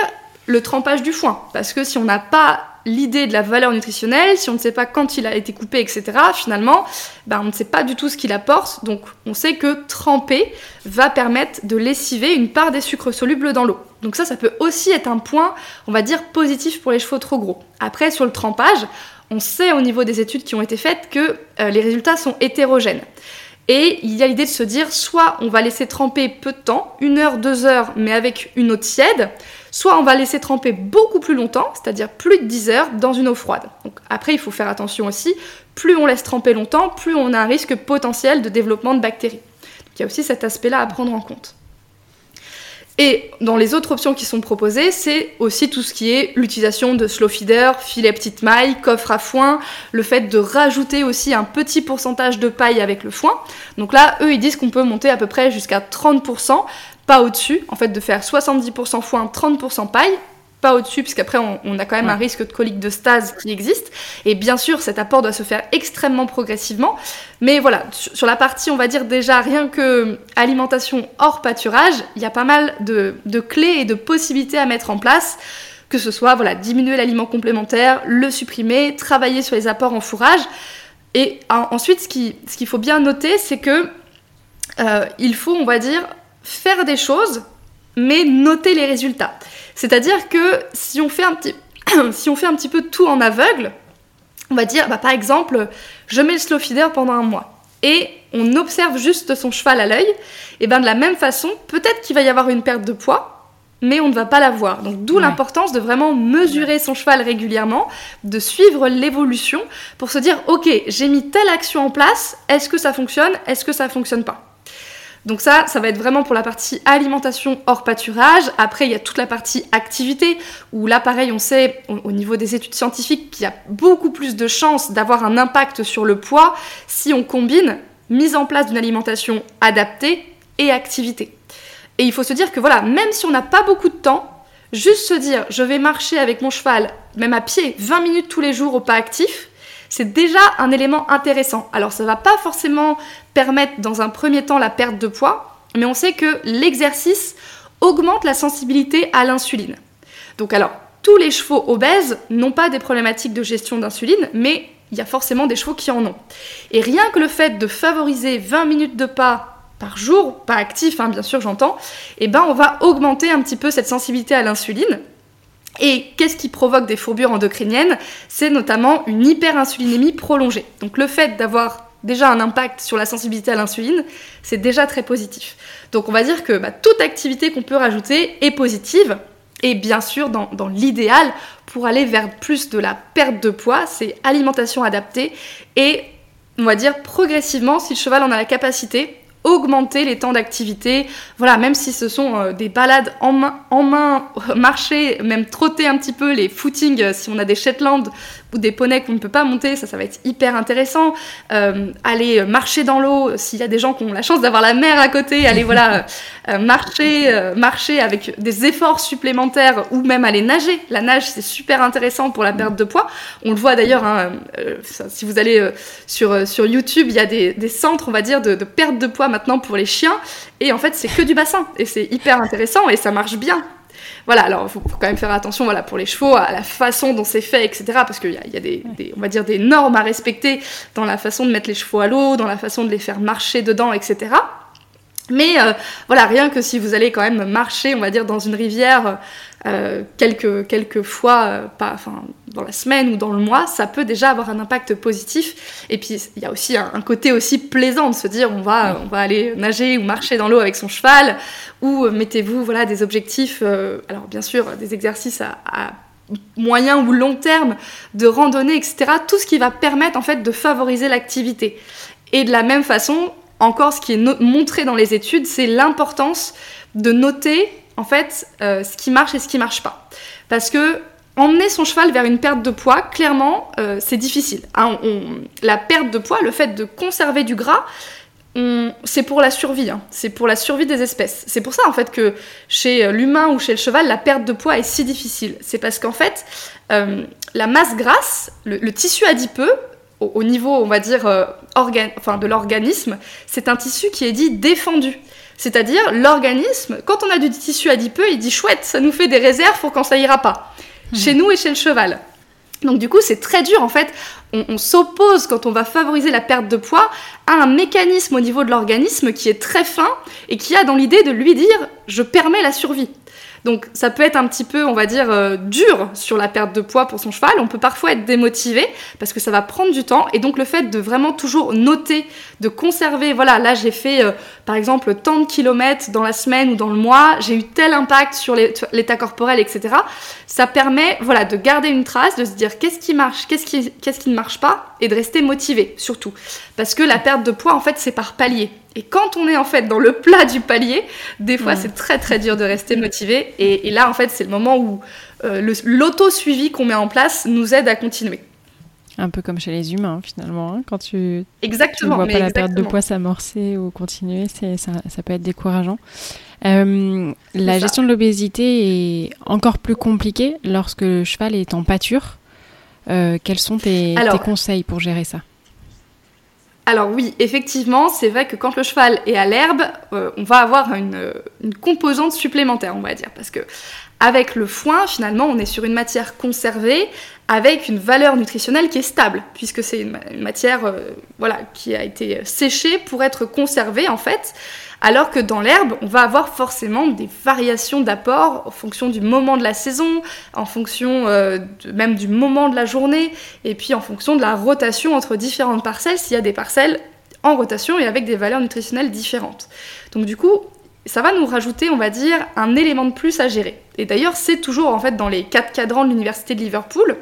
le trempage du foin, parce que si on n'a pas l'idée de la valeur nutritionnelle, si on ne sait pas quand il a été coupé, etc., finalement, ben, on ne sait pas du tout ce qu'il apporte. Donc on sait que tremper va permettre de lessiver une part des sucres solubles dans l'eau. Donc ça, ça peut aussi être un point, on va dire, positif pour les chevaux trop gros. Après, sur le trempage, on sait au niveau des études qui ont été faites que euh, les résultats sont hétérogènes. Et il y a l'idée de se dire, soit on va laisser tremper peu de temps, une heure, deux heures, mais avec une eau tiède, soit on va laisser tremper beaucoup plus longtemps, c'est-à-dire plus de 10 heures, dans une eau froide. Donc après, il faut faire attention aussi, plus on laisse tremper longtemps, plus on a un risque potentiel de développement de bactéries. Il y a aussi cet aspect-là à prendre en compte. Et dans les autres options qui sont proposées, c'est aussi tout ce qui est l'utilisation de slow feeder, filet petite maille, coffre à foin, le fait de rajouter aussi un petit pourcentage de paille avec le foin. Donc là, eux, ils disent qu'on peut monter à peu près jusqu'à 30%, pas au-dessus, en fait, de faire 70% foin, 30% paille, pas au-dessus, puisqu'après on, on a quand même un risque de colique de stase qui existe. Et bien sûr, cet apport doit se faire extrêmement progressivement. Mais voilà, sur la partie, on va dire déjà rien que alimentation hors pâturage, il y a pas mal de, clés et de possibilités à mettre en place. Que ce soit voilà, diminuer l'aliment complémentaire, le supprimer, travailler sur les apports en fourrage. Et ensuite, ce qu'il ce qu'il faut bien noter, c'est que euh, il faut, on va dire, faire des choses, mais noter les résultats. C'est-à-dire que si on, fait un petit, si on fait un petit peu tout en aveugle, on va dire, bah, par exemple, je mets le slow feeder pendant un mois et on observe juste son cheval à l'œil, et bien de la même façon, peut-être qu'il va y avoir une perte de poids, mais on ne va pas la voir. Donc d'où l'importance de vraiment mesurer son cheval régulièrement, de suivre l'évolution pour se dire, ok, j'ai mis telle action en place, est-ce que ça fonctionne, est-ce que ça fonctionne pas? Donc ça, ça va être vraiment pour la partie alimentation hors pâturage. Après, il y a toute la partie activité, où là, pareil, on sait au, niveau des études scientifiques qu'il y a beaucoup plus de chances d'avoir un impact sur le poids si on combine mise en place d'une alimentation adaptée et activité. Et il faut se dire que voilà, même si on n'a pas beaucoup de temps, juste se dire je vais marcher avec mon cheval, même à pied, 20 minutes tous les jours au pas actif, c'est déjà un élément intéressant. Alors ça va pas forcément permettre dans un premier temps la perte de poids, mais on sait que l'exercice augmente la sensibilité à l'insuline. Donc alors, tous les chevaux obèses n'ont pas des problématiques de gestion d'insuline, mais il y a forcément des chevaux qui en ont. Et rien que le fait de favoriser 20 minutes de pas par jour, pas actif, hein, bien sûr, j'entends, eh ben on va augmenter un petit peu cette sensibilité à l'insuline. Et qu'est-ce qui provoque des fourbures endocriniennes? C'est notamment une hyperinsulinémie prolongée. Donc le fait d'avoir déjà un impact sur la sensibilité à l'insuline, c'est déjà très positif. Donc on va dire que bah, toute activité qu'on peut rajouter est positive. Et bien sûr, dans, dans l'idéal, pour aller vers plus de la perte de poids, c'est alimentation adaptée et on va dire progressivement, si le cheval en a la capacité, augmenter les temps d'activité. Voilà, même si ce sont euh, des balades en main, en main, marcher, même trotter un petit peu les footings, euh, si on a des Shetland ou des poneys qu'on ne peut pas monter, ça, ça va être hyper intéressant. Euh, aller marcher dans l'eau, s'il y a des gens qui ont la chance d'avoir la mer à côté, aller voilà marcher, marcher avec des efforts supplémentaires ou même aller nager. La nage, c'est super intéressant pour la perte de poids. On le voit d'ailleurs, hein, si vous allez sur, sur YouTube, il y a des, des centres, on va dire, de, de perte de poids maintenant pour les chiens. Et en fait, c'est que du bassin. Et c'est hyper intéressant et ça marche bien. Voilà, alors il faut, quand même faire attention voilà, pour les chevaux à la façon dont c'est fait, etc. Parce qu'il y a, y a des, on va dire, des normes à respecter dans la façon de mettre les chevaux à l'eau, dans la façon de les faire marcher dedans, etc. Mais euh, voilà, rien que si vous allez quand même marcher, on va dire, dans une rivière euh, quelques, quelques fois, euh, pas, enfin, dans la semaine ou dans le mois, ça peut déjà avoir un impact positif. Et puis, il y a aussi un, côté aussi plaisant de se dire, on va, on va aller nager ou marcher dans l'eau avec son cheval, ou mettez-vous voilà, des objectifs, alors bien sûr, des exercices à, à moyen ou long terme de randonnée, etc. Tout ce qui va permettre en fait de favoriser l'activité. Et de la même façon, encore ce qui est montré dans les études, c'est l'importance de noter en fait euh, ce qui marche et ce qui marche pas. Parce que emmener son cheval vers une perte de poids, clairement, euh, c'est difficile. Hein. la perte de poids, le fait de conserver du gras, c'est pour la survie, hein. c'est pour la survie des espèces. C'est pour ça en fait que chez euh, l'humain ou chez le cheval, la perte de poids est si difficile. C'est parce qu'en fait, la masse grasse, le tissu adipeux, au, niveau, on va dire, euh, de l'organisme, c'est un tissu qui est dit défendu. C'est-à-dire, l'organisme, quand on a du tissu adipeux, il dit chouette, ça nous fait des réserves pour quand ça ira pas. Mmh. Chez nous et chez le cheval. Donc du coup, c'est très dur en fait. On, s'oppose quand on va favoriser la perte de poids à un mécanisme au niveau de l'organisme qui est très fin et qui a dans l'idée de lui dire je permets la survie. Donc ça peut être un petit peu, on va dire, euh, dur sur la perte de poids pour son cheval. On peut parfois être démotivé parce que ça va prendre du temps. Et donc le fait de vraiment toujours noter, de conserver, voilà, là j'ai fait euh, par exemple tant de kilomètres dans la semaine ou dans le mois, j'ai eu tel impact sur l'état corporel, etc. Ça permet, voilà, de garder une trace, de se dire qu'est-ce qui marche, qu'est-ce qui, qu'est-ce qui ne marche pas, et de rester motivé surtout. Parce que la perte de poids, en fait, c'est par palier. Et quand on est en fait dans le plat du palier, des fois c'est très très dur de rester motivé. Et, là en fait c'est le moment où euh, l'auto-suivi qu'on met en place nous aide à continuer.
Un peu comme chez les humains finalement, hein. quand tu
exactement,
vois pas la perte de poids s'amorcer ou continuer, ça, ça peut être décourageant. Euh, la gestion de l'obésité est encore plus compliquée lorsque le cheval est en pâture. Euh, quels sont tes conseils pour gérer ça?
Alors oui, effectivement, c'est vrai que quand le cheval est à l'herbe, euh, on va avoir une, composante supplémentaire, on va dire, parce que avec le foin, finalement, on est sur une matière conservée avec une valeur nutritionnelle qui est stable, puisque c'est une, matière, euh, voilà, qui a été séchée pour être conservée en fait. Alors que dans l'herbe, on va avoir forcément des variations d'apport en fonction du moment de la saison, en fonction euh, même du moment de la journée, et puis en fonction de la rotation entre différentes parcelles, s'il y a des parcelles en rotation et avec des valeurs nutritionnelles différentes. Donc du coup, ça va nous rajouter, on va dire, un élément de plus à gérer. Et d'ailleurs, c'est toujours en fait dans les quatre cadrans de l'université de Liverpool.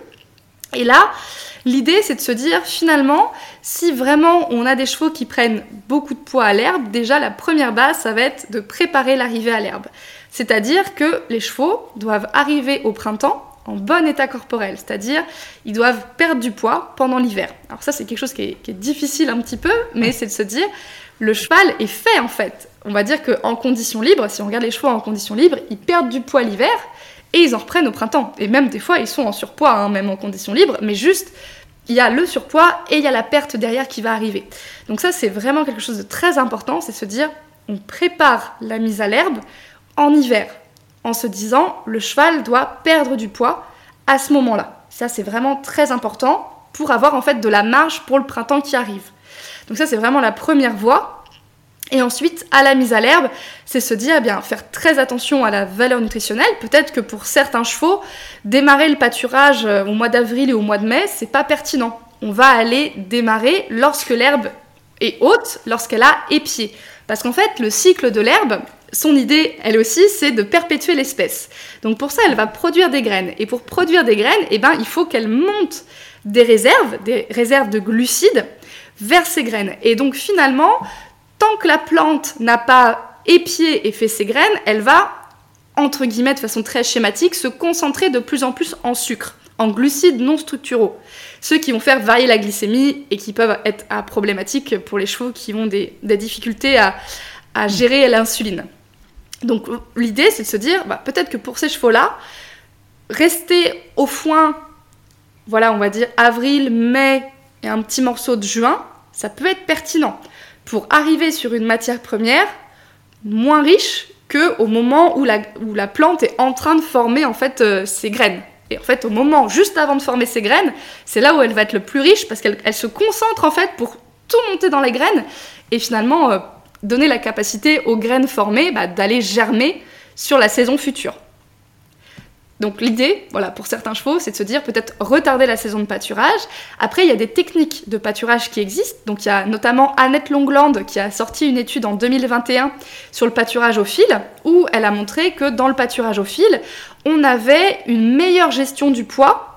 Et là, L'idée, c'est de se dire, finalement, si vraiment on a des chevaux qui prennent beaucoup de poids à l'herbe, déjà la première base, ça va être de préparer l'arrivée à l'herbe. C'est-à-dire que les chevaux doivent arriver au printemps en bon état corporel, c'est-à-dire ils doivent perdre du poids pendant l'hiver. Alors ça, c'est quelque chose qui est, difficile un petit peu, mais c'est de se dire, le cheval est fait en fait. On va dire qu'en conditions libres, si on regarde les chevaux en conditions libres, ils perdent du poids l'hiver, et ils en reprennent au printemps. Et même des fois, ils sont en surpoids, hein, même en conditions libres, mais juste, il y a le surpoids et il y a la perte derrière qui va arriver. Donc ça, c'est vraiment quelque chose de très important, c'est se dire, on prépare la mise à l'herbe en hiver, en se disant, le cheval doit perdre du poids à ce moment-là. Ça, c'est vraiment très important pour avoir en fait de la marge pour le printemps qui arrive. Donc ça, c'est vraiment la première voie. Et ensuite, à la mise à l'herbe, c'est se dire, eh bien, faire très attention à la valeur nutritionnelle. Peut-être que pour certains chevaux, démarrer le pâturage euh, au mois d'avril et au mois de mai, c'est pas pertinent. On va aller démarrer lorsque l'herbe est haute, lorsqu'elle a épié. Parce qu'en fait, le cycle de l'herbe, son idée, elle aussi, c'est de perpétuer l'espèce. Donc pour ça, elle va produire des graines. Et pour produire des graines, eh ben, il faut qu'elle monte des réserves, des réserves de glucides, vers ces graines. Et donc finalement, tant que la plante n'a pas épié et fait ses graines, elle va, entre guillemets, de façon très schématique, se concentrer de plus en plus en sucre, en glucides non structuraux. Ceux qui vont faire varier la glycémie et qui peuvent être problématiques pour les chevaux qui ont des, difficultés à, gérer l'insuline. Donc l'idée, c'est de se dire, bah, peut-être que pour ces chevaux-là, rester au foin, voilà, on va dire avril, mai et un petit morceau de juin, ça peut être pertinent pour arriver sur une matière première moins riche que au moment où la, plante est en train de former en fait euh, ses graines. Et en fait, au moment juste avant de former ses graines, c'est là où elle va être le plus riche parce qu'elle elle se concentre en fait pour tout monter dans les graines et finalement euh, donner la capacité aux graines formées bah, d'aller germer sur la saison future. Donc l'idée, voilà, pour certains chevaux, c'est de se dire peut-être retarder la saison de pâturage. Après, il y a des techniques de pâturage qui existent. Donc il y a notamment Annette Longland qui a sorti une étude en 2021 sur le pâturage au fil, où elle a montré que dans le pâturage au fil, on avait une meilleure gestion du poids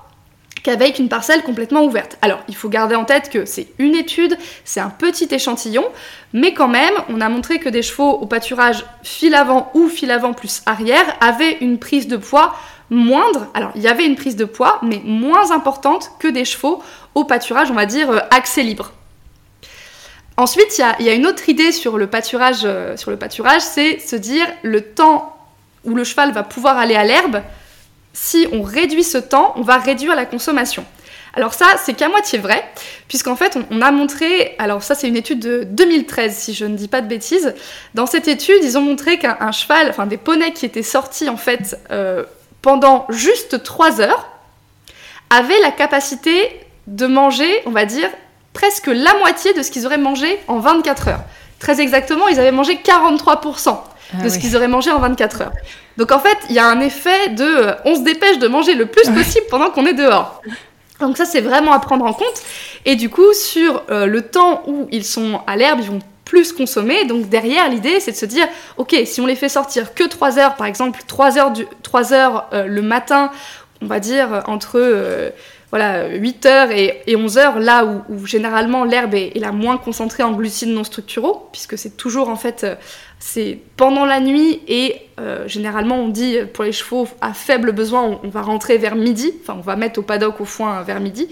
qu'avec une parcelle complètement ouverte. Alors, il faut garder en tête que c'est une étude, c'est un petit échantillon, mais quand même, on a montré que des chevaux au pâturage fil avant ou fil avant plus arrière avaient une prise de poids moindre, alors il y avait une prise de poids, mais moins importante que des chevaux au pâturage, on va dire, euh, accès libre. Ensuite, il y, a une autre idée sur le pâturage, euh, sur le pâturage, c'est se dire le temps où le cheval va pouvoir aller à l'herbe, si on réduit ce temps, on va réduire la consommation. Alors ça, c'est qu'à moitié vrai, puisqu'en fait, on, a montré, alors ça c'est une étude de 2013, si je ne dis pas de bêtises, dans cette étude, ils ont montré qu'un cheval, enfin des poneys qui étaient sortis en fait euh, pendant juste 3 heures, avaient la capacité de manger, on va dire, presque la moitié de ce qu'ils auraient mangé en 24 heures. Très exactement, ils avaient mangé 43% de ah ce qu'ils auraient mangé en 24 heures. Donc en fait, il y a un effet de euh, on se dépêche de manger le plus possible pendant qu'on est dehors. Donc ça, c'est vraiment à prendre en compte. Et du coup, sur euh, le temps où ils sont à l'herbe, ils vont plus consommer. Donc derrière, l'idée, c'est de se dire, ok, si on les fait sortir que 3 heures, par exemple, 3 heures, du, 3 heures euh, le matin, on va dire entre euh, voilà, 8 heures et, 11 heures, là où, généralement l'herbe est, la moins concentrée en glucides non structuraux, puisque c'est toujours en fait, euh, c'est pendant la nuit et généralement on dit pour les chevaux à faible besoin, on, on, va rentrer vers midi, enfin on va mettre au paddock au foin vers midi.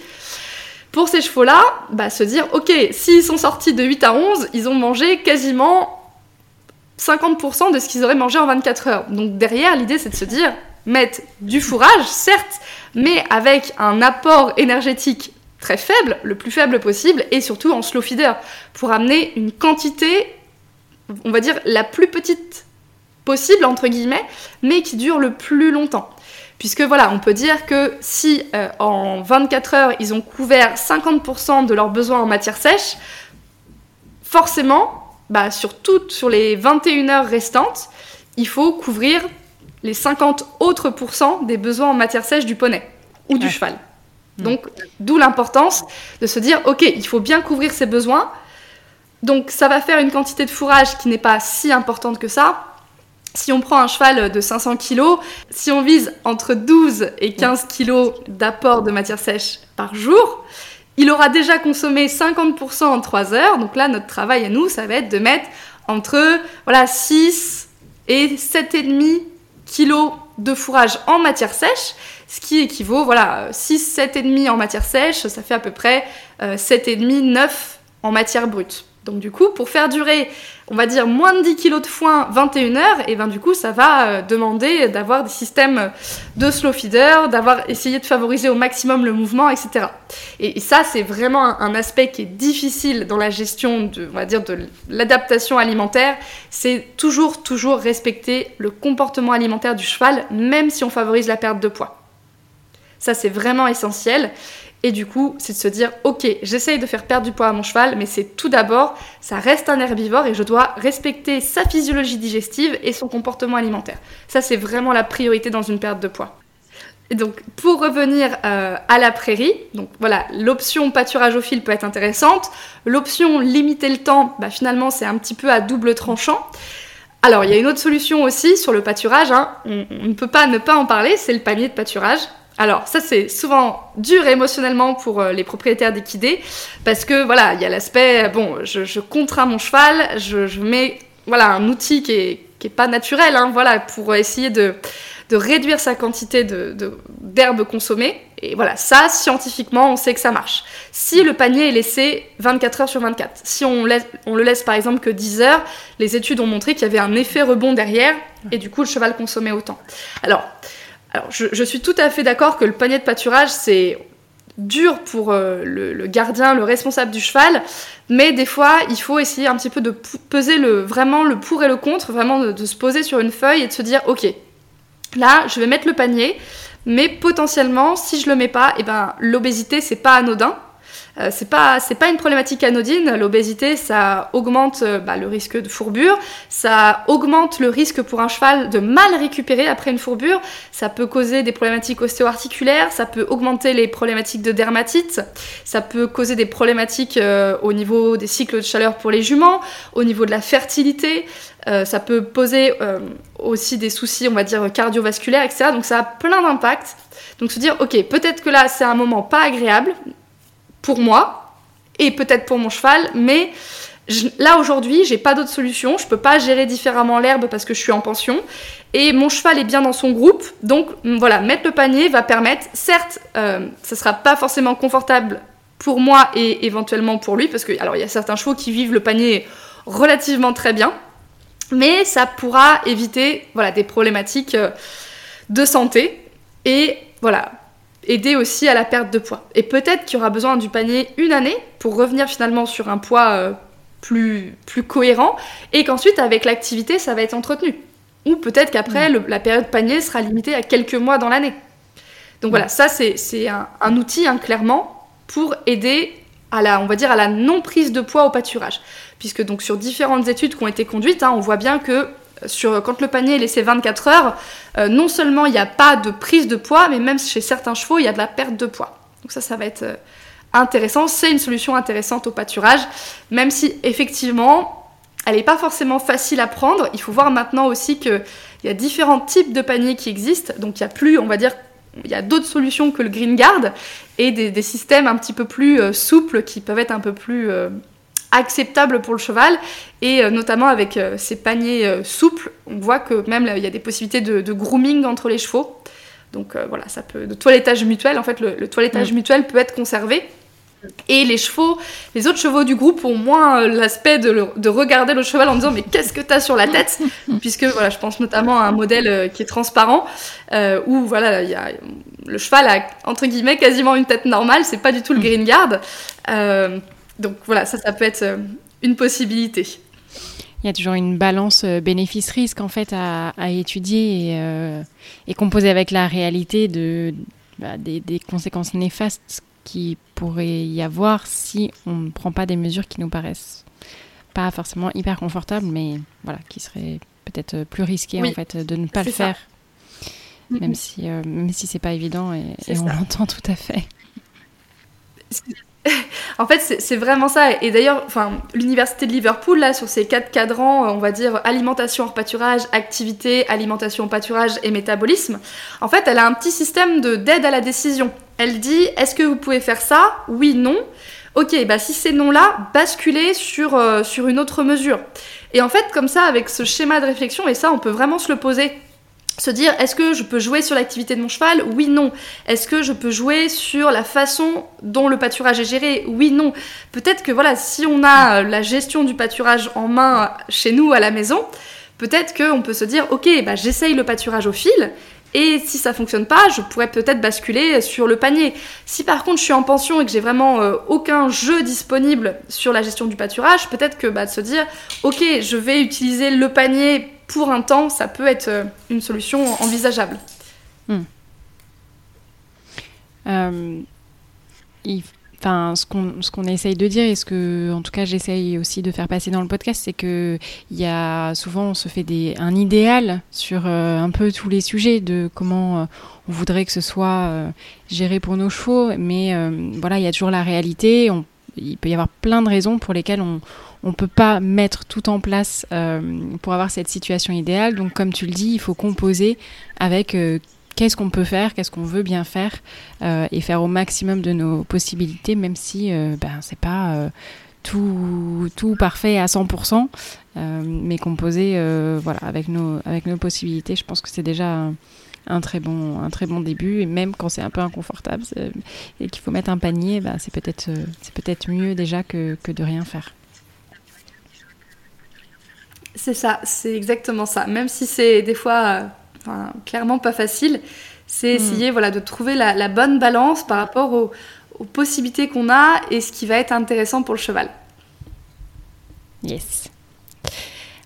Pour ces chevaux-là, bah, se dire, ok, s'ils sont sortis de 8 à 11, ils ont mangé quasiment 50% de ce qu'ils auraient mangé en 24 heures. Donc derrière, l'idée, c'est de se dire, mettre du fourrage, certes, mais avec un apport énergétique très faible, le plus faible possible, et surtout en slow feeder, pour amener une quantité, on va dire, la plus petite possible, entre guillemets, mais qui dure le plus longtemps. Puisque voilà, on peut dire que si euh, en 24 heures, ils ont couvert 50% de leurs besoins en matière sèche, forcément, bah, sur toutes, sur les 21 heures restantes, il faut couvrir les 50 autres pourcents des besoins en matière sèche du poney ou du cheval. Hmm. Donc, d'où l'importance de se dire, ok, il faut bien couvrir ses besoins. Donc, ça va faire une quantité de fourrage qui n'est pas si importante que ça, si on prend un cheval de 500 kg, si on vise entre 12 et 15 kg d'apport de matière sèche par jour, il aura déjà consommé 50% en 3 heures. Donc là, notre travail à nous, ça va être de mettre entre voilà, 6 et 7,5 kg de fourrage en matière sèche, ce qui équivaut, voilà, 6, 7,5 en matière sèche, ça fait à peu près 7,5, euh, 9 en matière brute. Donc du coup, pour faire durer, on va dire, moins de 10 kg de foin 21 heures, et ben du coup, ça va euh, demander d'avoir des systèmes de slow feeder, d'avoir essayé de favoriser au maximum le mouvement, etc. Et, ça, c'est vraiment un, aspect qui est difficile dans la gestion de, on va de l'adaptation alimentaire. C'est toujours, toujours respecter le comportement alimentaire du cheval, même si on favorise la perte de poids. Ça, c'est vraiment essentiel. Et du coup, c'est de se dire, ok, j'essaye de faire perdre du poids à mon cheval, mais c'est tout d'abord, ça reste un herbivore et je dois respecter sa physiologie digestive et son comportement alimentaire. Ça, c'est vraiment la priorité dans une perte de poids. Et donc, pour revenir euh, à la prairie, donc voilà, l'option pâturage au fil peut être intéressante. L'option limiter le temps, bah, finalement, c'est un petit peu à double tranchant. Alors, il y a une autre solution aussi sur le pâturage, hein. on, on ne peut pas ne pas en parler, c'est le panier de pâturage. Alors ça c'est souvent dur émotionnellement pour euh, les propriétaires d'équidés parce que voilà il y a l'aspect bon je, contrains mon cheval, je, mets voilà un outil qui est, qui est pas naturel hein, voilà pour essayer de, réduire sa quantité d'herbe de, consommée et voilà ça scientifiquement on sait que ça marche. Si le panier est laissé 24 heures sur 24, si on, laisse, on le laisse par exemple que 10 heures, les études ont montré qu'il y avait un effet rebond derrière et du coup le cheval consommait autant. Alors alors, je, suis tout à fait d'accord que le panier de pâturage, c'est dur pour le, gardien, le responsable du cheval, mais des fois il faut essayer un petit peu de peser le, vraiment le pour et le contre, vraiment de, se poser sur une feuille et de se dire ok, là je vais mettre le panier, mais potentiellement si je le mets pas, eh ben l'obésité c'est pas anodin, euh, c'est pas c'est pas une problématique anodine. L'obésité, ça augmente euh, bah, le risque de fourbure, ça augmente le risque pour un cheval de mal récupérer après une fourbure. Ça peut causer des problématiques ostéo-articulaires, ça peut augmenter les problématiques de dermatite, ça peut causer des problématiques euh, au niveau des cycles de chaleur pour les juments, au niveau de la fertilité. ça peut poser aussi des soucis, on va dire, cardiovasculaires, etc. Donc ça a plein d'impacts. Donc se dire, ok, peut-être que là c'est un moment pas agréable, pour moi et peut-être pour mon cheval, mais là aujourd'hui, j'ai pas d'autre solution. Je peux pas gérer différemment l'herbe parce que je suis en pension et mon cheval est bien dans son groupe. Donc voilà, mettre le panier va permettre, certes, euh, ça sera pas forcément confortable pour moi et éventuellement pour lui parce que alors il y a certains chevaux qui vivent le panier relativement très bien, mais ça pourra éviter voilà des problématiques euh, de santé et voilà aider aussi à la perte de poids. Et peut-être qu'il y aura besoin du panier une année pour revenir finalement sur un poids euh, plus, plus cohérent et qu'ensuite avec l'activité ça va être entretenu. Ou peut-être qu'après mm. la période panier sera limitée à quelques mois dans l'année. Donc voilà, ça c'est un, un, outil hein, clairement pour aider à la, on va dire, à la non prise de poids au pâturage. Puisque donc sur différentes études qui ont été conduites, hein, on voit bien que quand le panier est laissé 24 heures, euh, non seulement il n'y a pas de prise de poids, mais même chez certains chevaux, il y a de la perte de poids. Donc ça, ça va être euh, intéressant. C'est une solution intéressante au pâturage, même si effectivement, elle n'est pas forcément facile à prendre. Il faut voir maintenant aussi qu'il y a différents types de paniers qui existent. Donc il y a plus, on va dire, il y a d'autres solutions que le Green Guard et des, systèmes un petit peu plus euh, souples qui peuvent être un peu plus acceptable pour le cheval et euh, notamment avec euh, ces paniers euh, souples, on voit que même il y a des possibilités de, grooming entre les chevaux. Donc voilà, ça peut de toilettage mutuel. En fait, le, toilettage mm. mutuel peut être conservé. Et les chevaux, les autres chevaux du groupe ont moins l'aspect de, regarder le cheval en disant mais qu'est-ce que t'as sur la tête? Puisque voilà, je pense notamment à un modèle qui est transparent où voilà, y a, le cheval a entre guillemets quasiment une tête normale. C'est pas du tout le mm. green guard. Donc voilà, ça, ça peut être euh, une possibilité.
Il y a toujours une balance euh, bénéfice-risque en fait à, étudier et, euh, et, composer avec la réalité de, bah, des, conséquences néfastes qui pourrait y avoir si on ne prend pas des mesures qui nous paraissent pas forcément hyper confortables, mais voilà, qui seraient peut-être plus risquées en fait de ne pas le faire, même si même si c'est pas évident et, et on l'entend tout à fait.
En fait, c'est vraiment ça. Et d'ailleurs, l'université de Liverpool, là, sur ces quatre cadrans, on va dire alimentation hors pâturage, activité, alimentation pâturage et métabolisme, en fait, elle a un petit système d'aide à la décision. Elle dit, est-ce que vous pouvez faire ça? Oui, non. Ok, bah si c'est non-là, basculez sur, euh, sur une autre mesure. Et en fait, comme ça, avec ce schéma de réflexion, et ça, on peut vraiment se le poser se dire est-ce que je peux jouer sur l'activité de mon cheval? Oui, non. Est-ce que je peux jouer sur la façon dont le pâturage est géré? Oui, non. Peut-être que voilà, si on a euh, la gestion du pâturage en main chez nous à la maison, peut-être qu'on peut se dire ok, bah, j'essaye le pâturage au fil. Et si ça fonctionne pas, je pourrais peut-être basculer sur le panier. Si par contre je suis en pension et que j'ai vraiment euh, aucun jeu disponible sur la gestion du pâturage, peut-être que bah, de se dire ok, je vais utiliser le panier pour un temps, ça peut être euh, une solution envisageable. Hmm.
Euh, enfin, ce qu'on essaye de dire et ce que, en tout cas, j'essaye aussi de faire passer dans le podcast, c'est que il y a souvent on se fait des, un idéal sur euh, un peu tous les sujets de comment on voudrait que ce soit géré pour nos chevaux, mais voilà, il y a toujours la réalité. Il peut y avoir plein de raisons pour lesquelles on on ne peut pas mettre tout en place euh, pour avoir cette situation idéale. Donc, comme tu le dis, il faut composer avec euh, qu'est-ce qu'on peut faire, qu'est-ce qu'on veut bien faire euh, et faire au maximum de nos possibilités, même si ben, c'est pas tout, tout parfait à 100%, mais composer voilà, avec, nos, avec nos possibilités. Je pense que c'est déjà un très bon un très bon début et même quand c'est un peu inconfortable et qu'il faut mettre un panier bah, c'est peut-être peut-être mieux déjà que, que de rien faire
c'est ça, c'est exactement ça. Même si c'est des fois euh, clairement pas facile, c'est mm. essayer voilà, de trouver la, bonne balance par rapport aux possibilités qu'on a et ce qui va être intéressant pour le cheval.
Yes.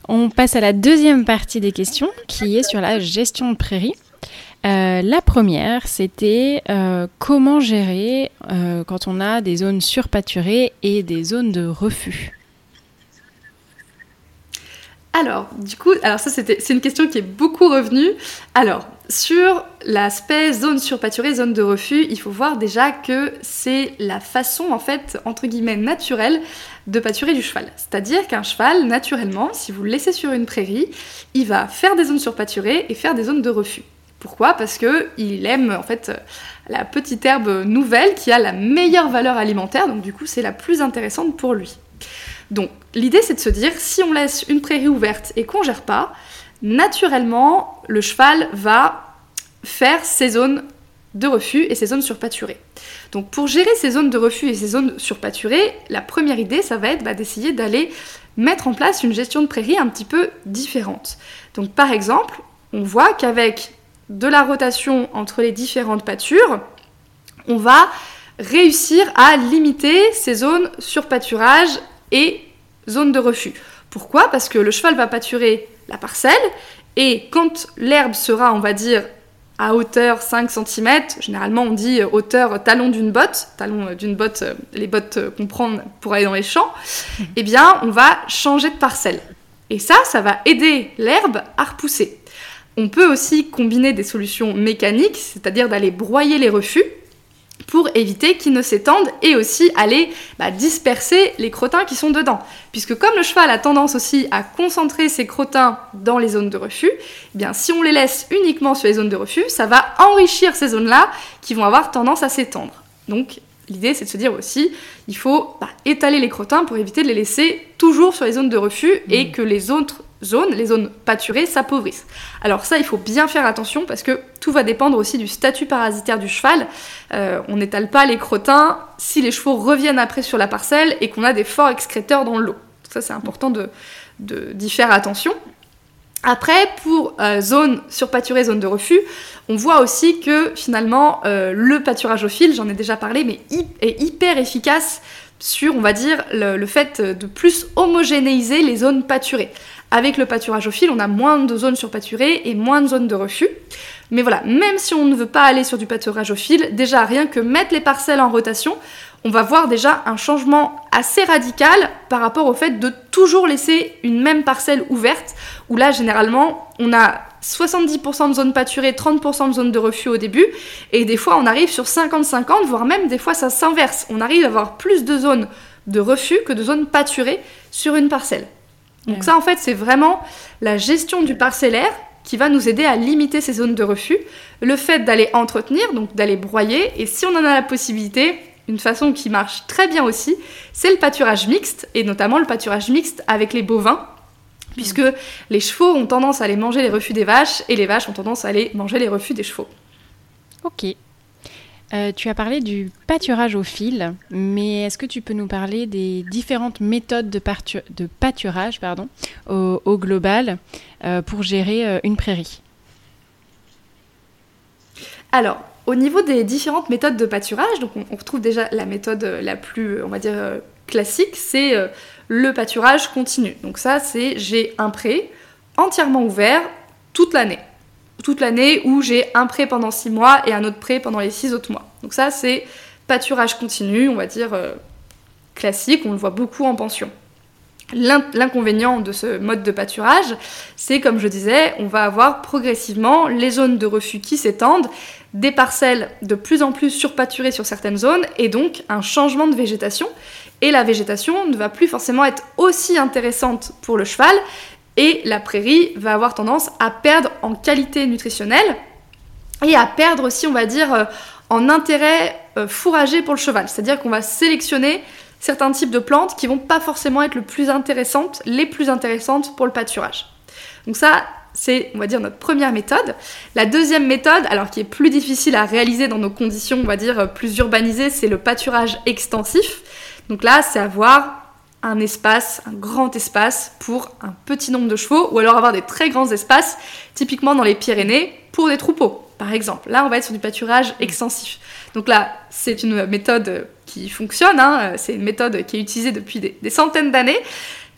On passe à la deuxième partie des questions qui est sur la gestion de prairie. Euh, la première, c'était euh, comment gérer euh, quand on a des zones surpâturées et des zones de refus?
Alors, du coup, alors ça c'est une question qui est beaucoup revenue. Alors, sur l'aspect zone surpâturée, zone de refus, il faut voir déjà que c'est la façon, en fait, entre guillemets, naturelle de pâturer du cheval. C'est-à-dire qu'un cheval, naturellement, si vous le laissez sur une prairie, il va faire des zones surpâturées et faire des zones de refus. Pourquoi? Parce que il aime en fait la petite herbe nouvelle qui a la meilleure valeur alimentaire, donc du coup c'est la plus intéressante pour lui. Donc l'idée c'est de se dire si on laisse une prairie ouverte et qu'on gère pas, naturellement le cheval va faire ses zones de refus et ses zones surpâturées. Donc pour gérer ces zones de refus et ces zones surpâturées, la première idée ça va être bah, d'essayer d'aller mettre en place une gestion de prairie un petit peu différente. Donc par exemple, on voit qu'avec de la rotation entre les différentes pâtures, on va réussir à limiter ces zones sur pâturage et zones de refus. Pourquoi? Parce que le cheval va pâturer la parcelle et quand l'herbe sera, on va dire, à hauteur 5 cm, généralement on dit hauteur talon d'une botte, talon d'une botte, les bottes qu'on prend pour aller dans les champs, eh bien on va changer de parcelle. Et ça, ça va aider l'herbe à repousser. On peut aussi combiner des solutions mécaniques, c'est-à-dire d'aller broyer les refus pour éviter qu'ils ne s'étendent et aussi aller bah, disperser les crottins qui sont dedans. Puisque comme le cheval a tendance aussi à concentrer ses crottins dans les zones de refus, eh bien si on les laisse uniquement sur les zones de refus, ça va enrichir ces zones-là qui vont avoir tendance à s'étendre. Donc l'idée c'est de se dire aussi, il faut bah, étaler les crottins pour éviter de les laisser toujours sur les zones de refus et mmh. que les autres les zones pâturées, s'appauvrissent. Alors ça, il faut bien faire attention parce que tout va dépendre aussi du statut parasitaire du cheval. Euh, on n'étale pas les crottins si les chevaux reviennent après sur la parcelle et qu'on a des forts excréteurs dans l'eau. Ça, c'est important d'y de, faire attention. Après, pour euh, zone surpâturée, zone de refus, on voit aussi que finalement euh, le pâturage au fil, j'en ai déjà parlé, mais est hyper efficace sur, on va dire, le, fait de plus homogénéiser les zones pâturées. Avec le pâturage au fil, on a moins de zones surpâturées et moins de zones de refus. Mais voilà, même si on ne veut pas aller sur du pâturage au fil, déjà rien que mettre les parcelles en rotation, on va voir déjà un changement assez radical par rapport au fait de toujours laisser une même parcelle ouverte, où là généralement on a 70% de zones pâturées, 30% de zones de refus au début, et des fois on arrive sur 50-50, voire même des fois ça s'inverse. On arrive à avoir plus de zones de refus que de zones pâturées sur une parcelle. Donc ça en fait c'est vraiment la gestion du parcellaire qui va nous aider à limiter ces zones de refus, le fait d'aller entretenir, donc d'aller broyer, et si on en a la possibilité, une façon qui marche très bien aussi, c'est le pâturage mixte, et notamment le pâturage mixte avec les bovins puisque les chevaux ont tendance à aller manger les refus des vaches et les vaches ont tendance à aller manger les refus des chevaux.
Ok. Euh, tu as parlé du pâturage au fil, mais est-ce que tu peux nous parler des différentes méthodes de, pâturage au, global euh, pour gérer euh, une prairie?
Alors, au niveau des différentes méthodes de pâturage, on retrouve déjà la méthode la plus, on va dire, classique, c'est le pâturage continu. Donc ça, c'est j'ai un pré entièrement ouvert toute l'année. Toute l'année où j'ai un pré pendant six mois et un autre pré pendant les six autres mois. Donc ça, c'est pâturage continu, on va dire euh, classique, on le voit beaucoup en pension. L'inconvénient de ce mode de pâturage, c'est comme je disais, on va avoir progressivement les zones de refus qui s'étendent, des parcelles de plus en plus surpâturées sur certaines zones, et donc un changement de végétation et la végétation ne va plus forcément être aussi intéressante pour le cheval et la prairie va avoir tendance à perdre en qualité nutritionnelle et à perdre aussi, on va dire, euh, en intérêt euh, fourragé pour le cheval. C'est-à-dire qu'on va sélectionner certains types de plantes qui vont pas forcément être le plus intéressantes, les plus intéressantes pour le pâturage. Donc ça, c'est, on va dire, notre première méthode. La deuxième méthode, alors qui est plus difficile à réaliser dans nos conditions, on va dire, plus urbanisées, c'est le pâturage extensif. Donc là, c'est avoir un espace, un grand espace pour un petit nombre de chevaux, ou alors avoir des très grands espaces, typiquement dans les Pyrénées, pour des troupeaux, par exemple. Là, on va être sur du pâturage extensif. Donc là, c'est une méthode qui fonctionne, hein. c'est une méthode qui est utilisée depuis des, centaines d'années.